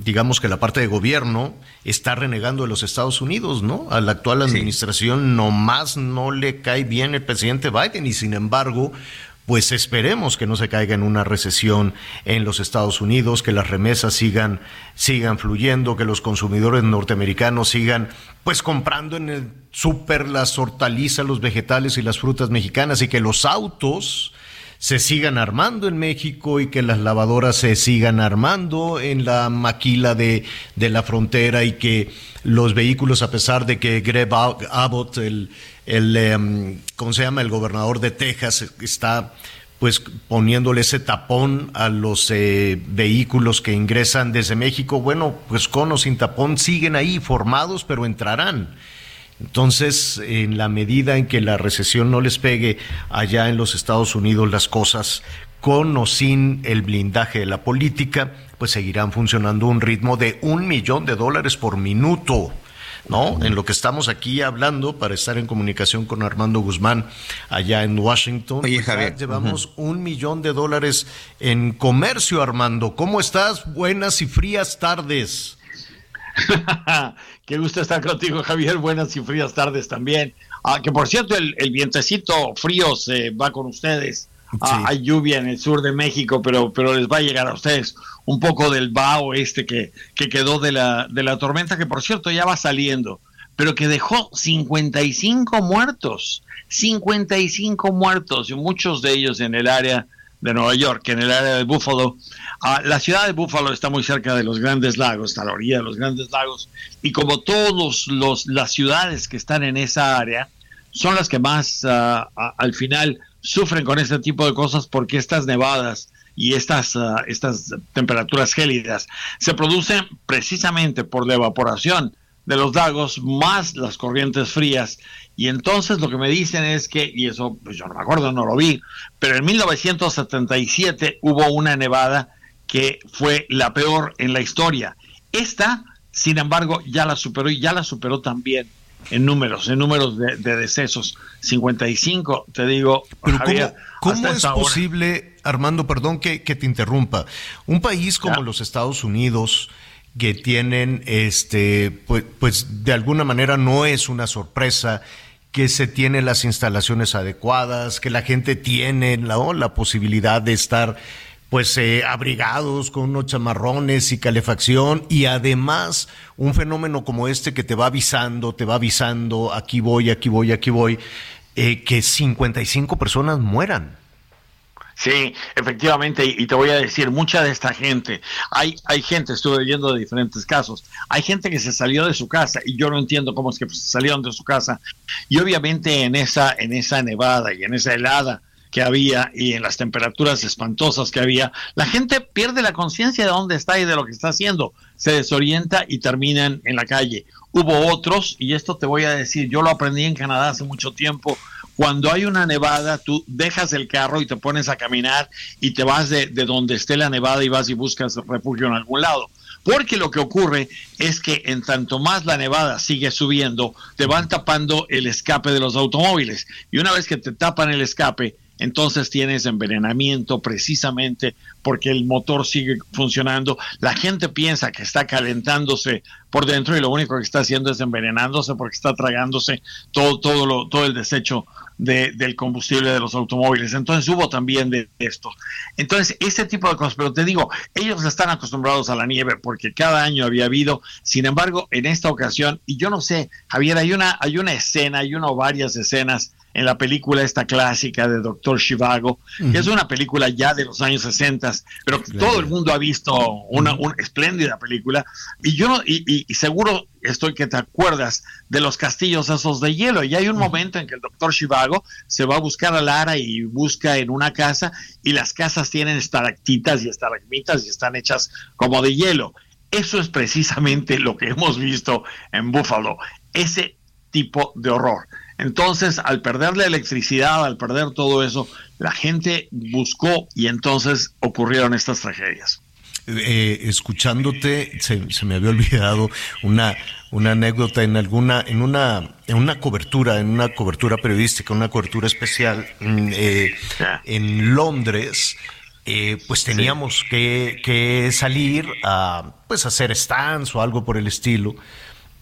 digamos que la parte de gobierno está renegando de los Estados Unidos, ¿no? A la actual administración nomás no le cae bien el presidente Biden y sin embargo, pues esperemos que no se caiga en una recesión en los Estados Unidos, que las remesas sigan, sigan fluyendo, que los consumidores norteamericanos sigan pues comprando en el súper las hortalizas, los vegetales y las frutas mexicanas y que los autos se sigan armando en México y que las lavadoras se sigan armando en la maquila de, de la frontera y que los vehículos, a pesar de que Greg Abbott, el, el em, ¿cómo se llama? El gobernador de Texas está pues poniéndole ese tapón a los eh, vehículos que ingresan desde México, bueno, pues con o sin tapón siguen ahí formados, pero entrarán. Entonces, en la medida en que la recesión no les pegue allá en los Estados Unidos, las cosas con o sin el blindaje de la política, pues seguirán funcionando a un ritmo de un millón de dólares por minuto. ¿No? En lo que estamos aquí hablando para estar en comunicación con Armando Guzmán allá en Washington. Oye, pues Javier. Llevamos un millón de dólares en comercio, Armando. ¿Cómo estás? Buenas y frías tardes. Qué gusto estar contigo, Javier. Buenas y frías tardes también. Ah, que por cierto, el, vientecito frío se va con ustedes. Ah, hay lluvia en el sur de México, pero, pero les va a llegar a ustedes un poco del vaho este que, que quedó de la, de la tormenta, que por cierto ya va saliendo, pero que dejó 55 muertos. 55 muertos, y muchos de ellos en el área de Nueva York, en el área de Buffalo. Ah, la ciudad de Buffalo está muy cerca de los Grandes Lagos, está a la orilla de los Grandes Lagos, y como todas las ciudades que están en esa área, son las que más ah, al final sufren con este tipo de cosas porque estas nevadas y estas, ah, estas temperaturas gélidas se producen precisamente por la evaporación de los lagos más las corrientes frías y entonces lo que me dicen es que, y eso pues yo no me acuerdo, no lo vi, pero en 1977 hubo una nevada que fue la peor en la historia. Esta, sin embargo, ya la superó y ya la superó también en números, en números de, decesos. 55, te digo. ¿cómo, es posible, Armando, perdón que, te interrumpa, un país como los Estados Unidos, que tienen, este, pues, pues de alguna manera no es una sorpresa que se tienen las instalaciones adecuadas, que la gente tiene la, la posibilidad de estar pues eh, abrigados con unos chamarrones y calefacción y además un fenómeno como este que te va avisando, te va avisando, aquí voy, aquí voy, aquí voy, eh, que 55 personas mueran. Sí, efectivamente, y te voy a decir, mucha de esta gente, hay, hay gente, estuve viendo de diferentes casos, hay gente que se salió de su casa y yo no entiendo cómo es que salieron de su casa y obviamente en esa, en esa nevada y en esa helada que había y en las temperaturas espantosas que había, la gente pierde la conciencia de dónde está y de lo que está haciendo, se desorienta y terminan en la calle. Hubo otros, y esto te voy a decir, yo lo aprendí en Canadá hace mucho tiempo, cuando hay una nevada, tú dejas el carro y te pones a caminar y te vas de, donde esté la nevada y vas y buscas refugio en algún lado. porque lo que ocurre es que en tanto más la nevada sigue subiendo, te van tapando el escape de los automóviles. Y una vez que te tapan el escape, entonces tienes envenenamiento precisamente porque el motor sigue funcionando. La gente piensa que está calentándose por dentro y lo único que está haciendo es envenenándose porque está tragándose todo, todo, lo, todo el desecho del combustible de los automóviles. Entonces hubo también de esto. Entonces, ese tipo de cosas, pero te digo, ellos están acostumbrados a la nieve porque cada año había habido, sin embargo, en esta ocasión, y yo no sé, Javier, hay una, hay una escena, hay una o varias escenas en la película esta clásica de Doctor Shivago, que es una película ya de los años 60, pero que todo el mundo ha visto, una, una espléndida película, y yo, y, y, seguro estoy que te acuerdas de los castillos esos de hielo, y hay un momento en que el Doctor Shivago se va a buscar a Lara y busca en una casa, y las casas tienen estalactitas y estalagmitas y están hechas como de hielo. Eso es precisamente lo que hemos visto en Buffalo, ese tipo de horror. Entonces, al perder la electricidad, al perder todo eso, la gente buscó y entonces ocurrieron estas tragedias. Eh, escuchándote, se, me había olvidado una, una anécdota en alguna, en una, en una cobertura, en una cobertura periodística, una cobertura especial mm, eh, en Londres. Eh, pues teníamos que, que, salir a pues hacer stands o algo por el estilo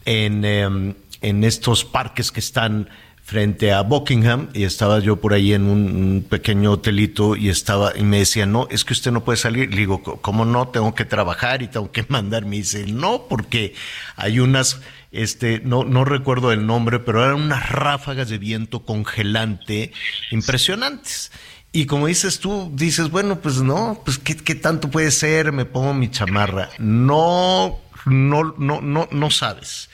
en, em, en estos parques que están frente a Buckingham y estaba yo por ahí en un, pequeño hotelito y estaba y me decía, no, es que usted no puede salir. Le digo, ¿cómo no? Tengo que trabajar y tengo que mandar. Me dice, no, porque hay unas, este, no, no recuerdo el nombre, pero eran unas ráfagas de viento congelante impresionantes. Y como dices tú, dices, bueno, pues no, pues ¿qué, qué tanto puede ser? Me pongo mi chamarra. No, no, no, no, no sabes.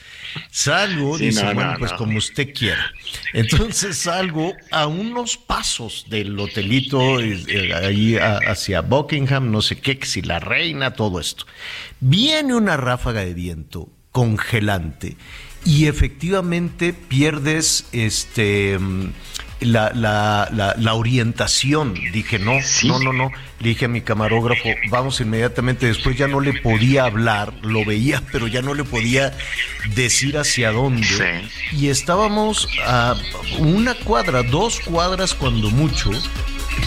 Salgo, dice, bueno, pues como usted quiera. Entonces salgo a unos pasos del hotelito, eh, ahí hacia Buckingham, no sé qué, si la reina, todo esto. Viene una ráfaga de viento congelante y efectivamente pierdes este la, la, la, orientación. Dije, no, no, no, no. Le dije a mi camarógrafo, vamos inmediatamente. Después ya no le podía hablar, lo veía, pero ya no le podía decir hacia dónde. Y estábamos a una cuadra, dos cuadras cuando mucho,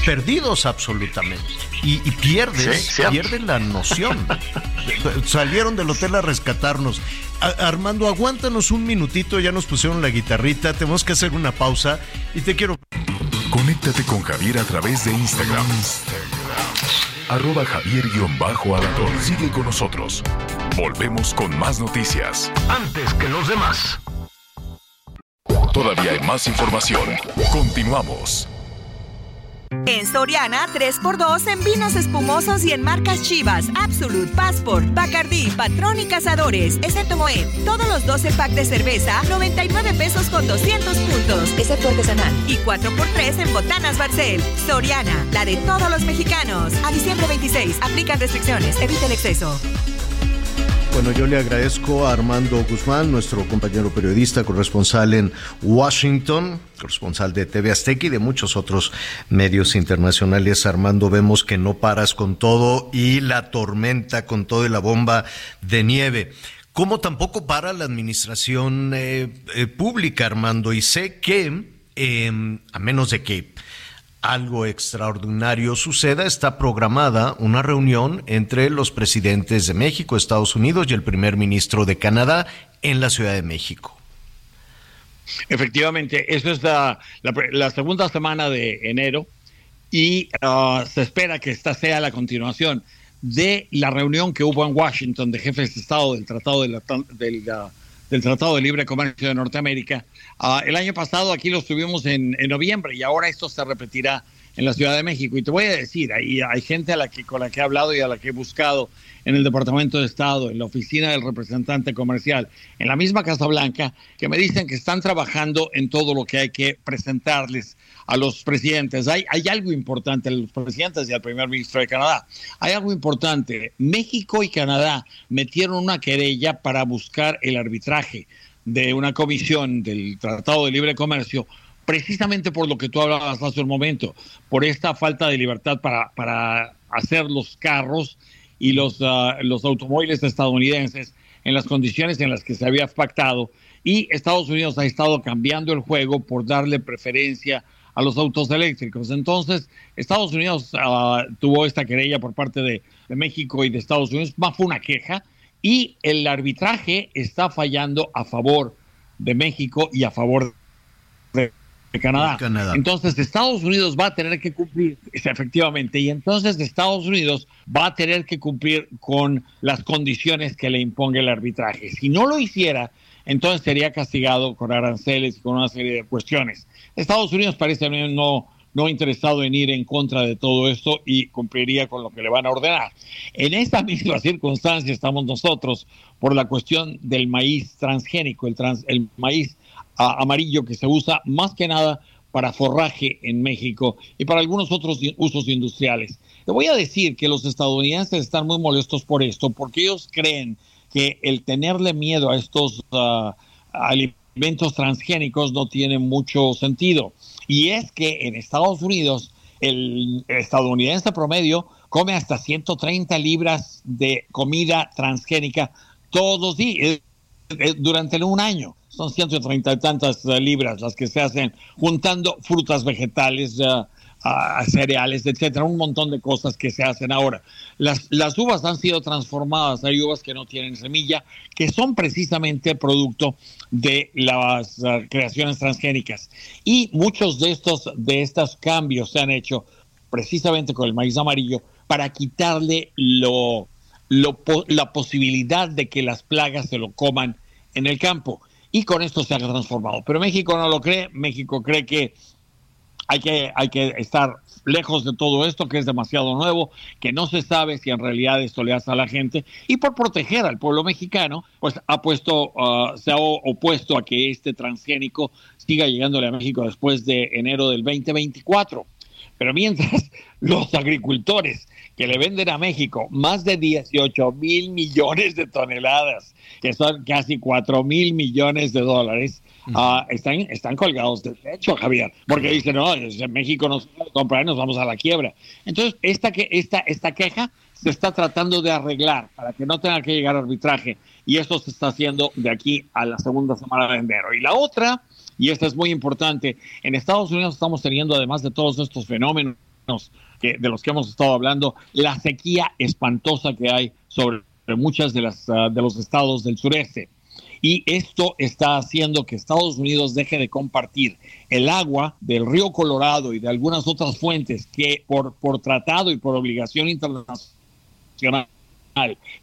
perdidos absolutamente. Y, pierdes, pierdes la noción. Salieron del hotel a rescatarnos. Armando, aguántanos un minutito, ya nos pusieron la guitarrita, tenemos que hacer una pausa y te quiero... Conéctate con Javier a través de Instagram. Arroba javier Sigue con nosotros. Volvemos con más noticias. Antes que los demás. Todavía hay más información. Continuamos. En Soriana, 3x2 en vinos espumosos y en marcas Chivas, Absolute, Passport, Bacardí, Patrón y Cazadores, excepto Moed. Todos los 12 packs de cerveza, 99 pesos con 200 puntos, excepto artesanal. Y 4x3 en Botanas Barcel. Soriana, la de todos los mexicanos. A diciembre 26, aplican restricciones, evita el exceso. Bueno, yo le agradezco a Armando Guzmán, nuestro compañero periodista, corresponsal en Washington, corresponsal de TV Azteca y de muchos otros medios internacionales. Armando, vemos que no paras con todo y la tormenta con todo y la bomba de nieve. Como tampoco para la administración eh, eh, pública, Armando, y sé que, em, a menos de que algo extraordinario suceda, está programada una reunión entre los presidentes de México, Estados Unidos y el primer ministro de Canadá en la Ciudad de México. Efectivamente, eso es la, segunda semana de enero y uh, se espera que esta sea la continuación de la reunión que hubo en Washington de jefes de Estado del Tratado de del Tratado de Libre Comercio de Norteamérica, Ah, el año pasado aquí lo estuvimos en, noviembre y ahora esto se repetirá en la Ciudad de México. Y te voy a decir, hay, hay gente a la que, con la que he hablado y a la que he buscado en el Departamento de Estado, en la oficina del representante comercial, en la misma Casa Blanca, que me dicen que están trabajando en todo lo que hay que presentarles a los presidentes. Hay, hay algo importante, a los presidentes y al primer ministro de Canadá. Hay algo importante. México y Canadá metieron una querella para buscar el arbitraje de una comisión del Tratado de Libre Comercio, precisamente por lo que tú hablabas hace un momento, por esta falta de libertad para, para hacer los carros y los, ah, los automóviles estadounidenses en las condiciones en las que se había pactado y Estados Unidos ha estado cambiando el juego por darle preferencia a los autos eléctricos. Entonces, Estados Unidos ah, tuvo esta querella por parte de, México y de Estados Unidos, más fue una queja, y el arbitraje está fallando a favor de México y a favor de, Canadá. Entonces Estados Unidos va a tener que cumplir, efectivamente, y entonces Estados Unidos va a tener que cumplir con las condiciones que le imponga el arbitraje. Si no lo hiciera, entonces sería castigado con aranceles y con una serie de cuestiones. Estados Unidos parece no, no interesado en ir en contra de todo esto y cumpliría con lo que le van a ordenar. En esta misma circunstancia estamos nosotros por la cuestión del maíz transgénico, el, el maíz amarillo que se usa más que nada para forraje en México y para algunos otros usos industriales. Le voy a decir que los estadounidenses están muy molestos por esto porque ellos creen que el tenerle miedo a estos uh, alimentos transgénicos no tiene mucho sentido. Y es que en Estados Unidos el estadounidense promedio come hasta 130 libras de comida transgénica todos días, eh, eh, durante un año. Son 130 y tantas libras las que se hacen juntando frutas vegetales, cereales, etcétera, un montón de cosas que se hacen ahora. Las, las uvas han sido transformadas, hay uvas que no tienen semilla, que son precisamente producto de las uh, creaciones transgénicas. Y muchos de estos, de cambios se han hecho precisamente con el maíz amarillo para quitarle lo, la posibilidad de que las plagas se lo coman en el campo. Y con esto se ha transformado. Pero México no lo cree. México cree que hay que, hay que estar lejos de todo esto que es demasiado nuevo, que no se sabe si en realidad esto le hace a la gente y por proteger al pueblo mexicano, pues ha puesto, uh, se ha opuesto a que este transgénico siga llegándole a México después de enero del 2024. Pero mientras los agricultores que le venden a México más de 18 mil millones de toneladas, que son casi 4 mil millones de dólares, Ah, están, están colgados del techo, Javier, porque dicen, no, en México nos comprar y nos vamos a la quiebra. Entonces, esta, que, esta, esta queja se está tratando de arreglar para que no tenga que llegar arbitraje y esto se está haciendo de aquí a la segunda semana de enero. Y la otra, y esta es muy importante, en Estados Unidos estamos teniendo, además de todos estos fenómenos que, de los que hemos estado hablando, la sequía espantosa que hay sobre muchas de, las, ah, de los estados del sureste. Y esto está haciendo que Estados Unidos deje de compartir el agua del río Colorado y de algunas otras fuentes que por, por tratado y por obligación internacional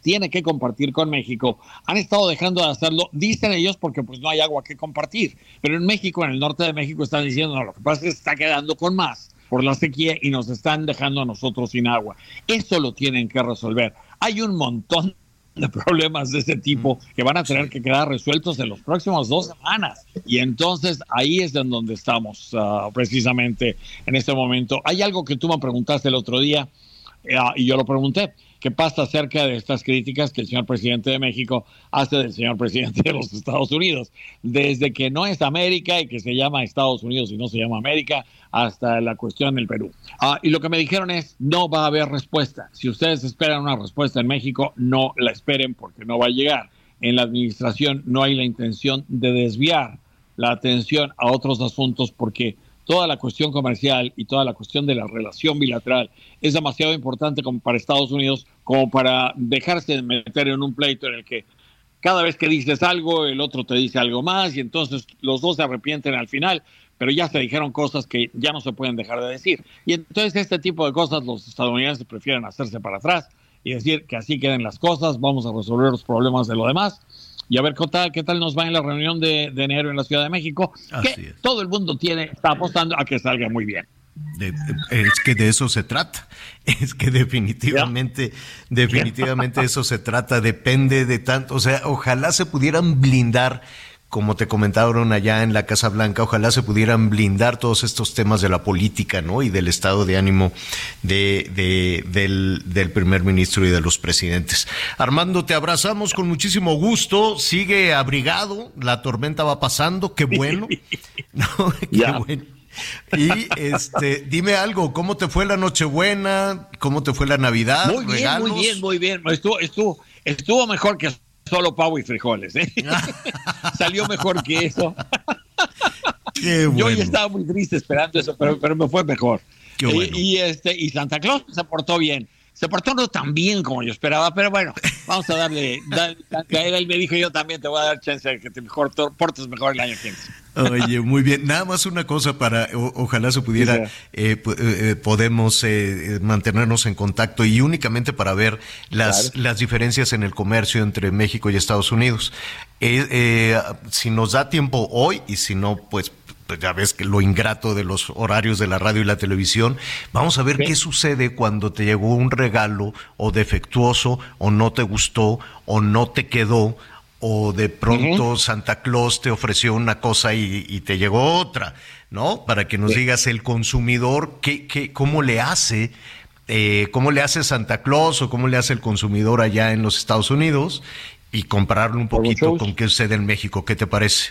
tiene que compartir con México, han estado dejando de hacerlo, dicen ellos, porque pues no hay agua que compartir. Pero en México, en el norte de México, están diciendo, no, lo que pasa es que se está quedando con más por la sequía y nos están dejando a nosotros sin agua. Eso lo tienen que resolver. Hay un montón de problemas de ese tipo que van a tener que quedar resueltos en las próximas dos semanas. Y entonces ahí es en donde estamos ah, precisamente en este momento. Hay algo que tú me preguntaste el otro día ah, y yo lo pregunté. ¿Qué pasa acerca de estas críticas que el señor presidente de México hace del señor presidente de los Estados Unidos? Desde que no es América y que se llama Estados Unidos y no se llama América, hasta la cuestión del Perú. Ah, y lo que me dijeron es, no va a haber respuesta. Si ustedes esperan una respuesta en México, no la esperen porque no va a llegar. En la administración no hay la intención de desviar la atención a otros asuntos porque toda la cuestión comercial y toda la cuestión de la relación bilateral es demasiado importante como para Estados Unidos como para dejarse de meter en un pleito en el que cada vez que dices algo, el otro te dice algo más y entonces los dos se arrepienten al final, pero ya se dijeron cosas que ya no se pueden dejar de decir. Y entonces este tipo de cosas los estadounidenses prefieren hacerse para atrás y decir que así queden las cosas, vamos a resolver los problemas de lo demás y a ver qué tal, qué tal nos va en la reunión de, enero en la Ciudad de México, que todo el mundo tiene, está apostando a que salga muy bien. es que de eso se trata. Es que definitivamente, definitivamente eso se trata. Depende de tanto. O sea, ojalá se pudieran blindar como te comentaron allá en la Casa Blanca, ojalá se pudieran blindar todos estos temas de la política, ¿no? Y del estado de ánimo de, de, del, del, primer ministro y de los presidentes. Armando, te abrazamos con muchísimo gusto. Sigue abrigado, la tormenta va pasando, qué bueno. no, qué bueno. Y este, dime algo, ¿cómo te fue la Nochebuena? ¿Cómo te fue la Navidad? Muy bien, muy bien, muy bien. Estuvo, estuvo, estuvo mejor que solo pavo y frijoles. ¿eh? Salió mejor que eso. Yo ya estaba muy triste esperando eso, pero, pero me fue mejor. y, este, y Santa Claus se portó bien. Se portó no tan bien como yo esperaba, pero bueno, vamos a darle, Él me dijo, yo también te voy a dar chance de que te mejor, portes mejor el año que viene. Oye, muy bien. Nada más una cosa para, ojalá se pudiera, eh, eh, eh, podemos mantenernos en contacto y únicamente para ver las, las diferencias en el comercio entre México y Estados Unidos. si nos da tiempo hoy y si no, pues pues ya ves que lo ingrato de los horarios de la radio y la televisión. Vamos a ver qué sucede cuando te llegó un regalo o defectuoso o no te gustó o no te quedó o de pronto Santa Claus te ofreció una cosa y, te llegó otra, ¿no? Para que nos digas el consumidor qué, qué, cómo le hace. Eh, cómo le hace Santa Claus o cómo le hace el consumidor allá en los Estados Unidos y compararlo un poquito con qué sucede en México. ¿Qué te parece?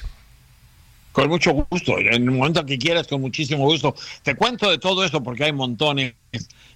Con mucho gusto, en el momento que quieras, con muchísimo gusto. Te cuento de todo eso porque hay montones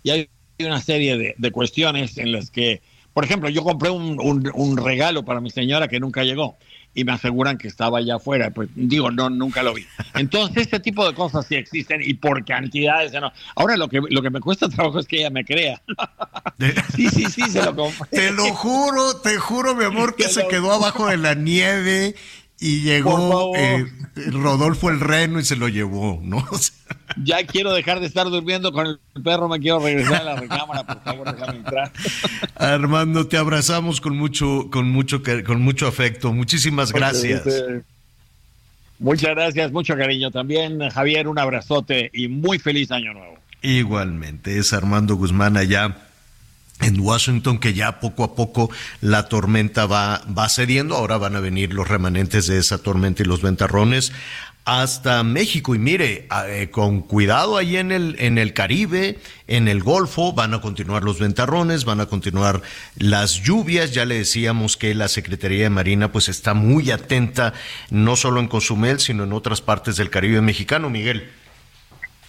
y hay una serie de, cuestiones en las que, por ejemplo, yo compré un, regalo para mi señora que nunca llegó y me aseguran que estaba allá afuera. Pues digo, no, nunca lo vi. Entonces, este tipo de cosas sí existen y por cantidades. No. Ahora lo que, lo que me cuesta trabajo es que ella me crea. sí, sí, sí, se lo compré. Te lo juro, te juro, mi amor, que se quedó abajo de la nieve y llegó eh, Rodolfo el Reno y se lo llevó, ¿no? ya quiero dejar de estar durmiendo con el perro, me quiero regresar a la recámara, por favor, déjame entrar. Armando, te abrazamos con mucho, con mucho, con mucho afecto. Muchísimas gracias. Muchas gracias, mucho cariño también. Javier, un abrazote y muy feliz año nuevo. Igualmente, es Armando Guzmán allá en Washington, que ya poco a poco la tormenta va, va cediendo. Ahora van a venir los remanentes de esa tormenta y los ventarrones hasta México. Y mire, eh, con cuidado ahí en el, en el Caribe, en el Golfo, van a continuar los ventarrones, van a continuar las lluvias. Ya le decíamos que la Secretaría de Marina pues está muy atenta, no solo en Cozumel, sino en otras partes del Caribe mexicano, Miguel.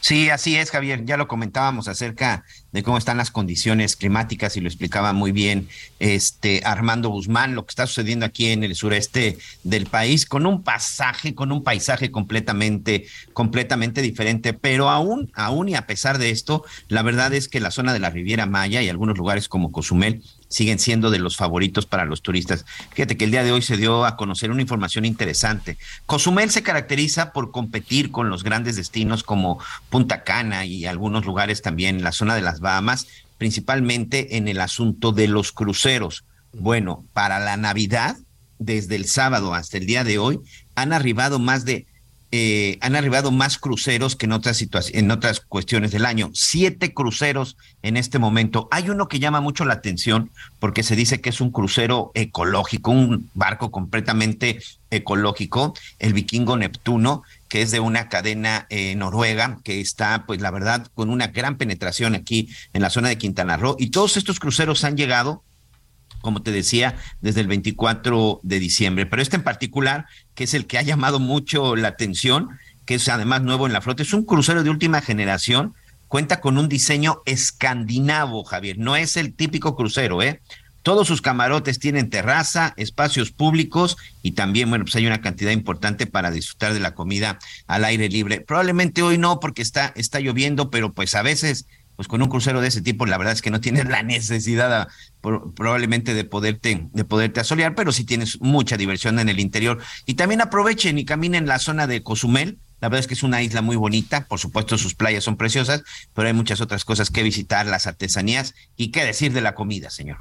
Sí, así es, Javier. Ya lo comentábamos acerca de cómo están las condiciones climáticas y lo explicaba muy bien este Armando Guzmán, lo que está sucediendo aquí en el sureste del país, con un pasaje, con un paisaje completamente, completamente diferente, pero aún, aún y a pesar de esto, la verdad es que la zona de la Riviera Maya y algunos lugares como Cozumel siguen siendo de los favoritos para los turistas. Fíjate que el día de hoy se dio a conocer una información interesante. Cozumel se caracteriza por competir con los grandes destinos como Punta Cana y algunos lugares también en la zona de las Bahamas, principalmente en el asunto de los cruceros. Bueno, para la Navidad, desde el sábado hasta el día de hoy, han arribado más de eh, han arribado más cruceros que en otras en otras cuestiones del año. Siete cruceros en este momento. Hay uno que llama mucho la atención porque se dice que es un crucero ecológico, un barco completamente ecológico, el Vikingo Neptuno, que es de una cadena eh, noruega que está, pues la verdad, con una gran penetración aquí en la zona de Quintana Roo. Y todos estos cruceros han llegado como te decía, desde el 24 de diciembre. Pero este en particular, que es el que ha llamado mucho la atención, que es además nuevo en la flota, es un crucero de última generación, cuenta con un diseño escandinavo, Javier, no es el típico crucero, ¿eh? Todos sus camarotes tienen terraza, espacios públicos y también, bueno, pues hay una cantidad importante para disfrutar de la comida al aire libre. Probablemente hoy no porque está, está lloviendo, pero pues a veces pues con un crucero de ese tipo, la verdad es que no tienes la necesidad probablemente de poderte, de poderte asolear, pero sí tienes mucha diversión en el interior. Y también aprovechen y caminen en la zona de Cozumel. La verdad es que es una isla muy bonita, por supuesto sus playas son preciosas, pero hay muchas otras cosas que visitar, las artesanías y qué decir de la comida, señor.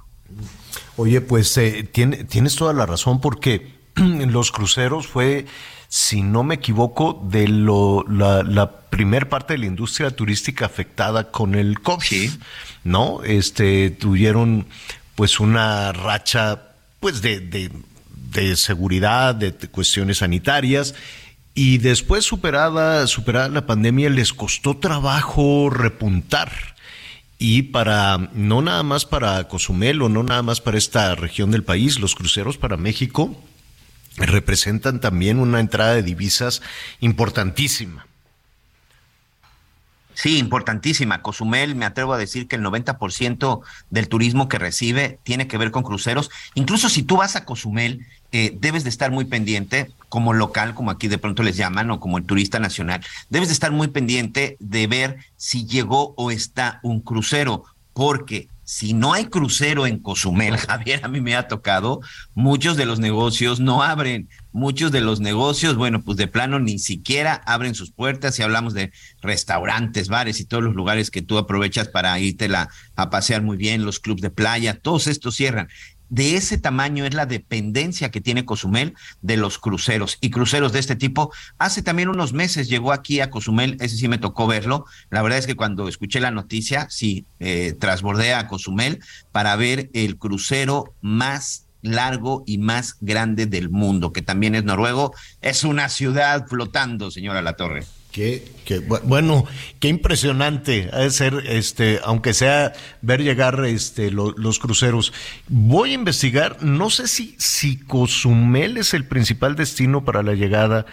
Oye, pues eh, tiene, tienes toda la razón porque los cruceros fue si no me equivoco, de lo, la, la primer parte de la industria turística afectada con el COVID, ¿no? Este, tuvieron pues una racha pues de, de, seguridad, de, cuestiones sanitarias, y después superada, superada la pandemia les costó trabajo repuntar. Y para, no nada más para Cozumel o no nada más para esta región del país, los cruceros para México representan también una entrada de divisas importantísima. Sí, importantísima. Cozumel, me atrevo a decir que el 90% del turismo que recibe tiene que ver con cruceros. Incluso si tú vas a Cozumel, eh, debes de estar muy pendiente, como local, como aquí de pronto les llaman, o como el turista nacional, debes de estar muy pendiente de ver si llegó o está un crucero, porque si no hay crucero en Cozumel, Javier, a mí me ha tocado, muchos de los negocios no abren, muchos de los negocios, bueno, pues de plano ni siquiera abren sus puertas si hablamos de restaurantes, bares y todos los lugares que tú aprovechas para irte a pasear muy bien, los clubes de playa, todos estos cierran de ese tamaño es la dependencia que tiene Cozumel de los cruceros y cruceros de este tipo. Hace también unos meses llegó aquí a Cozumel, ese sí me tocó verlo. La verdad es que cuando escuché la noticia, sí, eh, a Cozumel para ver el crucero más largo y más grande del mundo, que también es noruego. Es una ciudad flotando, señora La Torre. Qué, bueno, qué impresionante ha de ser, este, aunque sea ver llegar este, los cruceros. Voy a investigar, no sé si, si Cozumel es el principal destino para la llegada,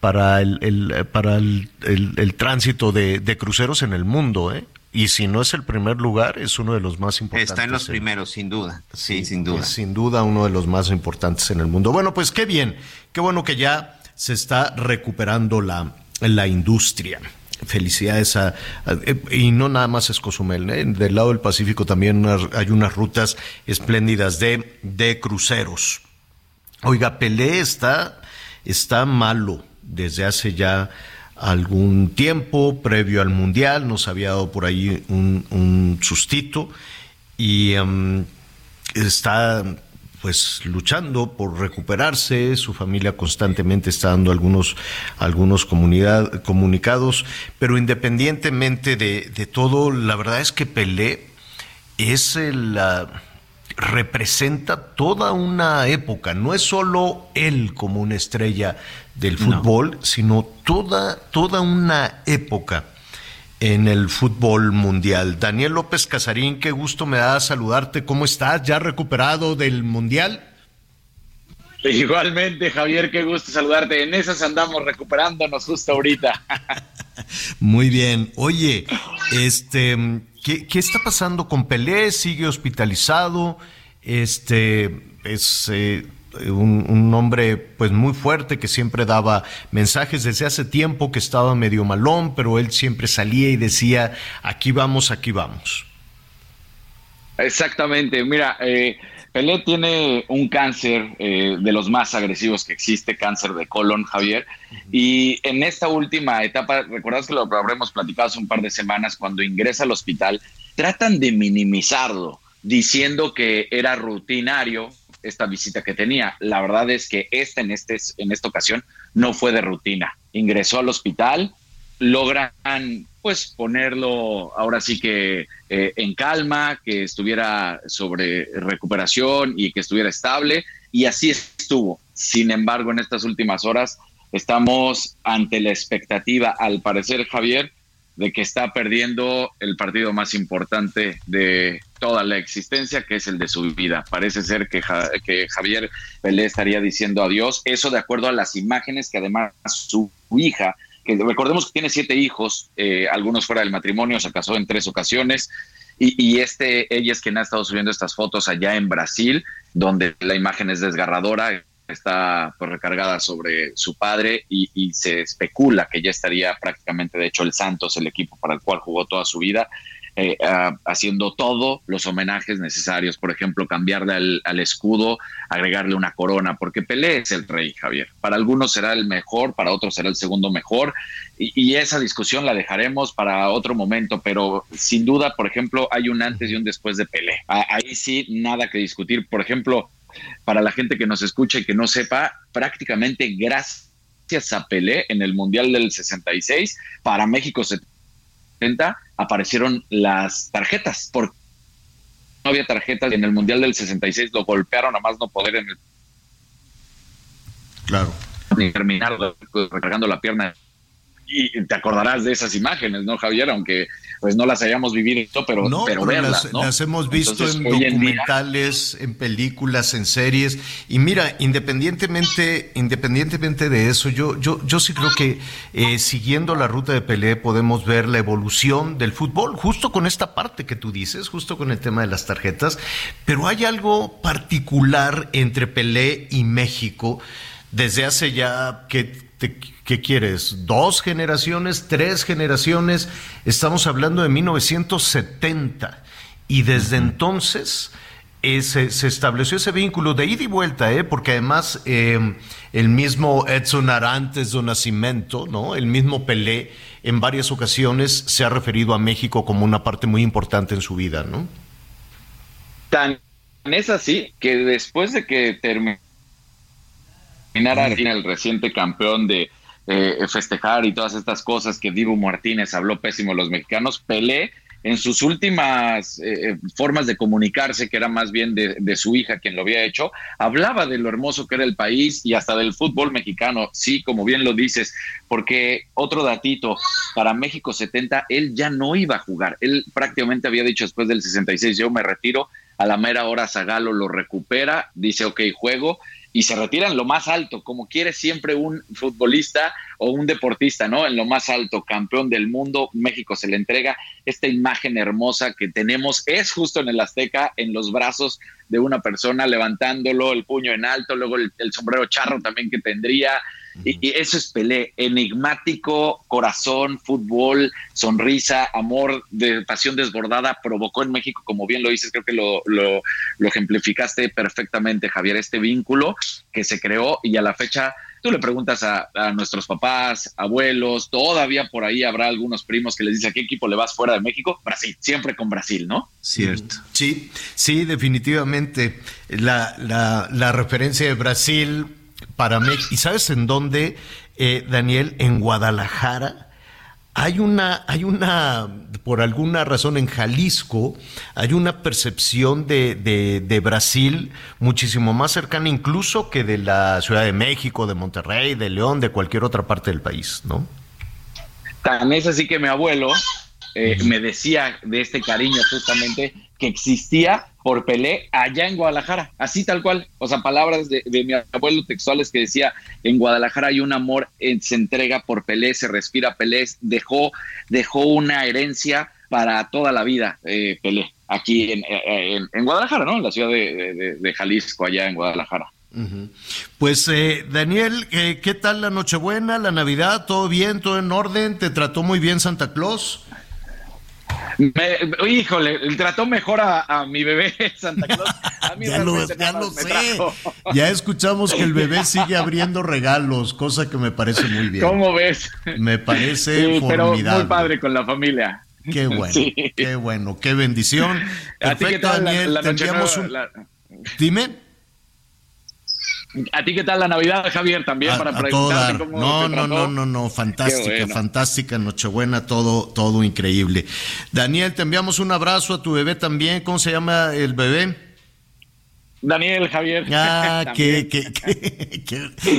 para el, para el, tránsito de, cruceros en el mundo, ¿eh? Y si no es el primer lugar, es uno de los más importantes. Está en los primeros, sin duda. Sí, sin duda. sin duda uno de los más importantes en el mundo. Bueno, pues qué bien, qué bueno que ya se está recuperando la, la industria. Felicidades a, eh, y no nada más es Cozumel, ¿eh? del lado del Pacífico también hay unas rutas espléndidas de, de cruceros. Oiga, Pelé está, está malo desde hace ya algún tiempo, previo al Mundial, nos había dado por ahí un, sustito y em, está pues luchando por recuperarse, su familia constantemente está dando algunos, algunos comunidad, comunicados, pero independientemente de, de, todo, la verdad es que Pelé es el, representa toda una época, no es solo él como una estrella del fútbol, sino toda, toda una época en el fútbol mundial. Daniel López Casarín, qué gusto me da saludarte. ¿Cómo estás? ¿Ya recuperado del mundial? Igualmente, Javier, qué gusto saludarte. En esas andamos recuperándonos justo ahorita. Muy bien. Oye, este, ¿qué, ¿qué, está pasando con Pelé? ¿Sigue hospitalizado? Este, es, eh, un, un, hombre pues muy fuerte que siempre daba mensajes. Desde hace tiempo que estaba medio malón, pero él siempre salía y decía, aquí vamos, aquí vamos. Exactamente, mira, eh, Pelé tiene un cáncer eh, de los más agresivos que existe, cáncer de colon, Javier, y en esta última etapa, recordás que lo habremos platicado hace un par de semanas, cuando ingresa al hospital, tratan de minimizarlo, diciendo que era rutinario esta visita que tenía. La verdad es que esta en, este, en esta ocasión no fue de rutina. Ingresó al hospital, logran pues ponerlo ahora sí que eh, en calma, que estuviera sobre recuperación y que estuviera estable y así estuvo. Sin embargo, en estas últimas horas estamos ante la expectativa, al parecer Javier, de que está perdiendo el partido más importante de toda la existencia, que es el de su vida. Parece ser que, que Javier Pelé estaría diciendo adiós, eso de acuerdo a las imágenes que además su hija, que recordemos que tiene siete hijos, eh, algunos fuera del matrimonio, se casó en tres ocasiones, y, y, este, ella es quien ha estado subiendo estas fotos allá en Brasil, donde la imagen es desgarradora, está pues, recargada sobre su padre y, se especula que ya estaría prácticamente, de hecho, el Santos, el equipo para el cual jugó toda su vida, eh, haciendo todos los homenajes necesarios, por ejemplo, cambiarle al, escudo, agregarle una corona, porque Pelé es el rey, Javier. Para algunos será el mejor, para otros será el segundo mejor, y, esa discusión la dejaremos para otro momento, pero sin duda, por ejemplo, hay un antes y un después de Pelé. Ahí sí, nada que discutir. Por ejemplo, para la gente que nos escucha y que no sepa, prácticamente gracias a Pelé en el Mundial del 66, para México 70 aparecieron las tarjetas, porque no había tarjetas y en el Mundial del 66 lo golpearon a más no poder en el... Claro. Ni terminar recargando la pierna y te acordarás de esas imágenes, ¿no, Javier? Aunque pues no las hayamos vivido, pero, pero, verlas, las, las, hemos visto en documentales, en, películas, en series. Y mira, independientemente, independientemente de eso, yo, yo, yo sí creo que eh, siguiendo la ruta de Pelé podemos ver la evolución del fútbol, justo con esta parte que tú dices, justo con el tema de las tarjetas. Pero hay algo particular entre Pelé y México desde hace ya que ¿Qué quieres? ¿Dos generaciones? ¿Tres generaciones? Estamos hablando de 1970. Y desde entonces eh, se, estableció ese vínculo de ida y vuelta, ¿eh? porque además eh, el mismo Edson Arantes do Nascimento, ¿no? el mismo Pelé, en varias ocasiones se ha referido a México como una parte muy importante en su vida. ¿no? Tan es así que después de que terminara el reciente campeón de eh, festejar y todas estas cosas que Divo Martínez habló pésimo de los mexicanos, Pelé en sus últimas eh, eh, formas de comunicarse, que era más bien de, de, su hija quien lo había hecho, hablaba de lo hermoso que era el país y hasta del fútbol mexicano, sí, como bien lo dices, porque otro datito, para México 70, él ya no iba a jugar, él prácticamente había dicho después del 66, yo me retiro, a la mera hora Zagalo lo recupera, dice, ok, juego, y se retira en lo más alto, como quiere siempre un futbolista o un deportista, ¿no? En lo más alto, campeón del mundo, México se le entrega esta imagen hermosa que tenemos, es justo en el Azteca, en los brazos de una persona levantándolo, el puño en alto, luego el, el sombrero charro también que tendría, y, eso es Pelé, enigmático, corazón, fútbol, sonrisa, amor, de pasión desbordada, provocó en México, como bien lo dices, creo que lo, lo, ejemplificaste perfectamente, Javier, este vínculo que se creó y a la fecha tú le preguntas a, a, nuestros papás, abuelos, todavía por ahí habrá algunos primos que les dice a qué equipo le vas fuera de México, Brasil, siempre con Brasil, ¿no? Cierto. Sí, sí, definitivamente. La, la, la referencia de Brasil para mí. ¿Y sabes en dónde, eh, Daniel? En Guadalajara. Hay una, hay una, por alguna razón en Jalisco, hay una percepción de, de, Brasil muchísimo más cercana incluso que de la Ciudad de México, de Monterrey, de León, de cualquier otra parte del país, ¿no? Tan es así que mi abuelo eh, me decía de este cariño justamente que existía por Pelé allá en Guadalajara, así tal cual. O sea, palabras de, mi abuelo textuales que decía, en Guadalajara hay un amor, eh, se entrega por Pelé, se respira Pelé, dejó, dejó una herencia para toda la vida eh, Pelé, aquí en, en, Guadalajara, ¿no? En la ciudad de, Jalisco, allá en Guadalajara. Pues eh, Daniel, ¿qué tal la Nochebuena, la Navidad? ¿Todo bien? ¿Todo en orden? ¿Te trató muy bien Santa Claus? Me, híjole, trató mejor a, mi bebé Santa Claus. ya lo, ya lo sé. Ya escuchamos que el bebé sigue abriendo regalos, cosa que me parece muy bien. ¿Cómo ves? Me parece formidable. Pero muy padre con la familia. Qué bueno, qué bueno, qué bendición. Perfecto, Daniel. La, un... Dime. ¿A ti qué tal la Navidad, Javier? También para preguntarte cómo No, no, no, no, no, fantástica, fantástica Nochebuena, todo, todo increíble. Daniel, te enviamos un abrazo a tu bebé también. ¿Cómo se llama el bebé? Daniel, Javier. Ah, qué,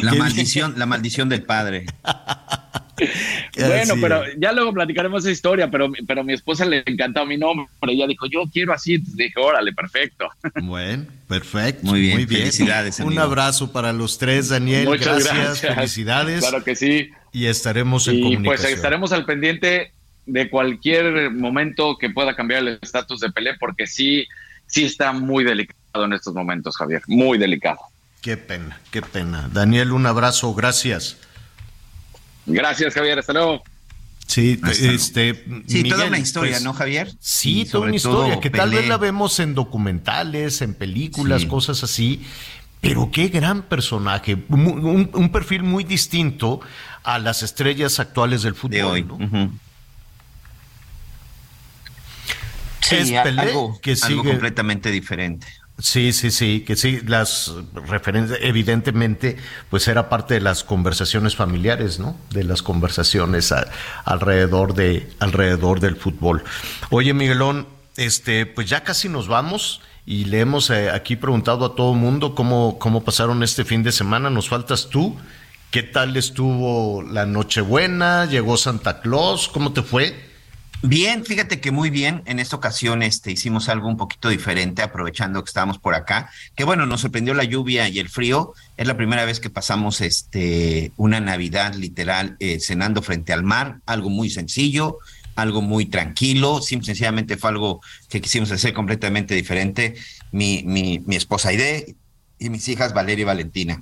la maldición, la maldición del padre. bueno, pero ya luego platicaremos esa historia, pero, pero a mi esposa le encantó mi nombre. Ella dijo, yo quiero así. Entonces dije, órale, perfecto. Bueno, perfecto. Muy bien, felicidades. Un abrazo para los tres, Daniel. Muchas gracias, felicidades. Claro que sí. Y estaremos en y Pues estaremos al pendiente de cualquier momento que pueda cambiar el estatus de Pelé, porque sí, sí está muy delicado en estos momentos, Javier. Muy delicado. Qué pena, qué pena. Daniel, un abrazo, gracias. Gracias, Javier. Hasta luego. Sí, este. Sí, toda una historia, pues, ¿no, Javier? Sí, toda una historia, que tal vez la vemos en documentales, en películas, cosas así. Pero qué gran personaje, un, perfil muy distinto a las estrellas actuales del fútbol. De hoy. es Pelé, que sigue... algo completamente diferente. Sí, sí, sí, que sí, las referencias, evidentemente, pues era parte de las conversaciones familiares, ¿no? De las conversaciones alrededor de, alrededor del fútbol. Oye, Miguelón, este, pues ya casi nos vamos y le hemos eh, aquí preguntado a todo mundo cómo, cómo pasaron este fin de semana. Nos faltas tú ¿Qué tal estuvo la Nochebuena? ¿Llegó Santa Claus? ¿Cómo te fue? Bien, fíjate que muy bien. En esta ocasión este, hicimos algo un poquito diferente, aprovechando que estábamos por acá. Que bueno, nos sorprendió la lluvia y el frío. Es la primera vez que pasamos este, una Navidad literal eh, cenando frente al mar, algo muy sencillo, algo muy tranquilo. Simple, sencillamente fue algo que quisimos hacer completamente diferente. Mi, mi, esposa Aide y mis hijas Valeria y Valentina.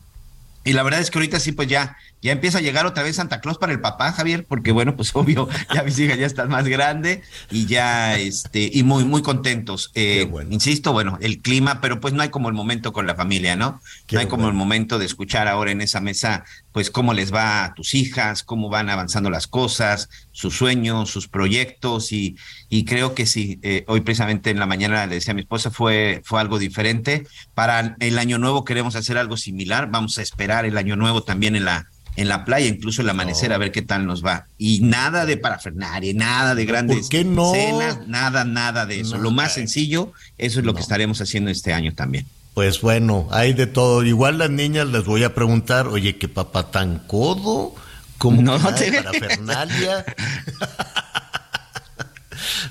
Y la verdad es que ahorita sí, pues ya, ya empieza a llegar otra vez Santa Claus para el papá, Javier, porque bueno, pues obvio, ya mis hijas ya están más grandes y ya, este, y muy, muy contentos. Eh, insisto, bueno, el clima, pero pues no hay como el momento con la familia, ¿no? no hay como el momento de escuchar ahora en esa mesa, pues cómo les va a tus hijas, cómo van avanzando las cosas, sus sueños, sus proyectos y, y creo que sí, eh, hoy precisamente en la mañana le decía a mi esposa, fue, fue algo diferente. Para el año nuevo queremos hacer algo similar, vamos a esperar el año nuevo también en la en la playa, incluso el amanecer, a ver qué tal nos va. Y nada de parafernaria, nada de grandes cenas, nada, nada de eso. Lo más sencillo, eso es lo que estaremos haciendo este año también. Pues bueno, hay de todo. Igual las niñas les voy a preguntar, oye, ¿qué papá tan codo? ¿Cómo no, te... parafernalia?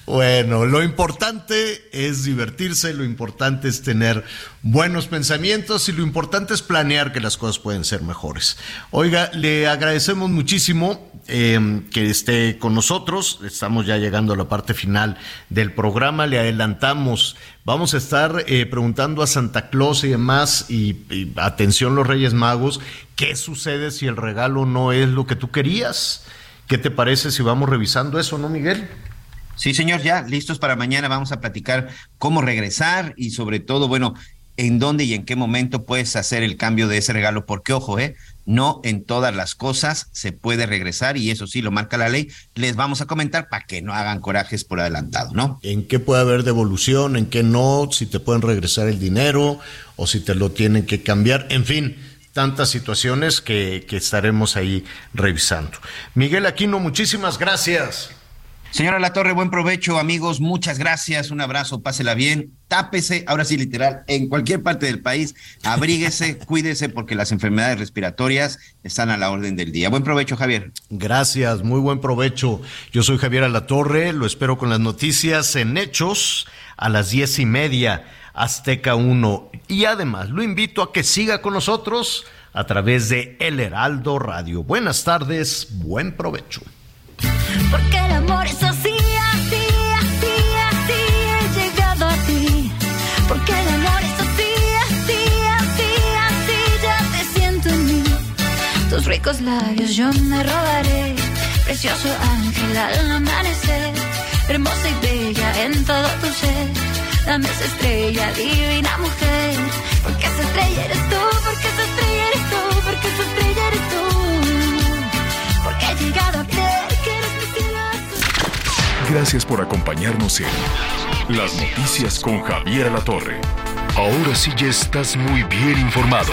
Bueno, lo importante es divertirse, lo importante es tener buenos pensamientos y lo importante es planear que las cosas pueden ser mejores. Oiga, le agradecemos muchísimo em, que esté con nosotros. Estamos ya llegando a la parte final del programa. Le adelantamos. Vamos a estar eh, preguntando a Santa Claus y demás, y, y atención los Reyes Magos, ¿qué sucede si el regalo no es lo que tú querías? ¿Qué te parece si vamos revisando eso, no, Miguel? Sí, señor, ya listos para mañana. Vamos a platicar cómo regresar y sobre todo, bueno, en dónde y en qué momento puedes hacer el cambio de ese regalo, porque ojo, eh, no en todas las cosas se puede regresar y eso sí lo marca la ley. Les vamos a comentar para que no hagan corajes por adelantado, ¿no? ¿En qué puede haber devolución? ¿En qué no? Si te pueden regresar el dinero o si te lo tienen que cambiar, en fin tantas situaciones que, que estaremos ahí revisando. Miguel Aquino, muchísimas gracias. Señora La Torre, buen provecho, amigos. Muchas gracias. Un abrazo, pásela bien. Tápese, ahora sí, literal, en cualquier parte del país. Abríguese, cuídese, porque las enfermedades respiratorias están a la orden del día. Buen provecho, Javier. Gracias, muy buen provecho. Yo soy Javier Alatorre, lo espero con las noticias en Hechos a las diez y media, Azteca 1. Y además, lo invito a que siga con nosotros a través de El Heraldo Radio. Buenas tardes, buen provecho. Porque Tus ricos labios yo me robaré. Precioso ángel al amanecer. Hermosa y bella en todo tu ser. Dame esa estrella, divina mujer. Porque esa estrella eres tú, porque esa estrella eres tú, porque esa estrella eres tú. Porque he llegado a creer que eres mi cielo. Gracias por acompañarnos en Las Noticias con Javier La Torre. Ahora sí ya estás muy bien informado.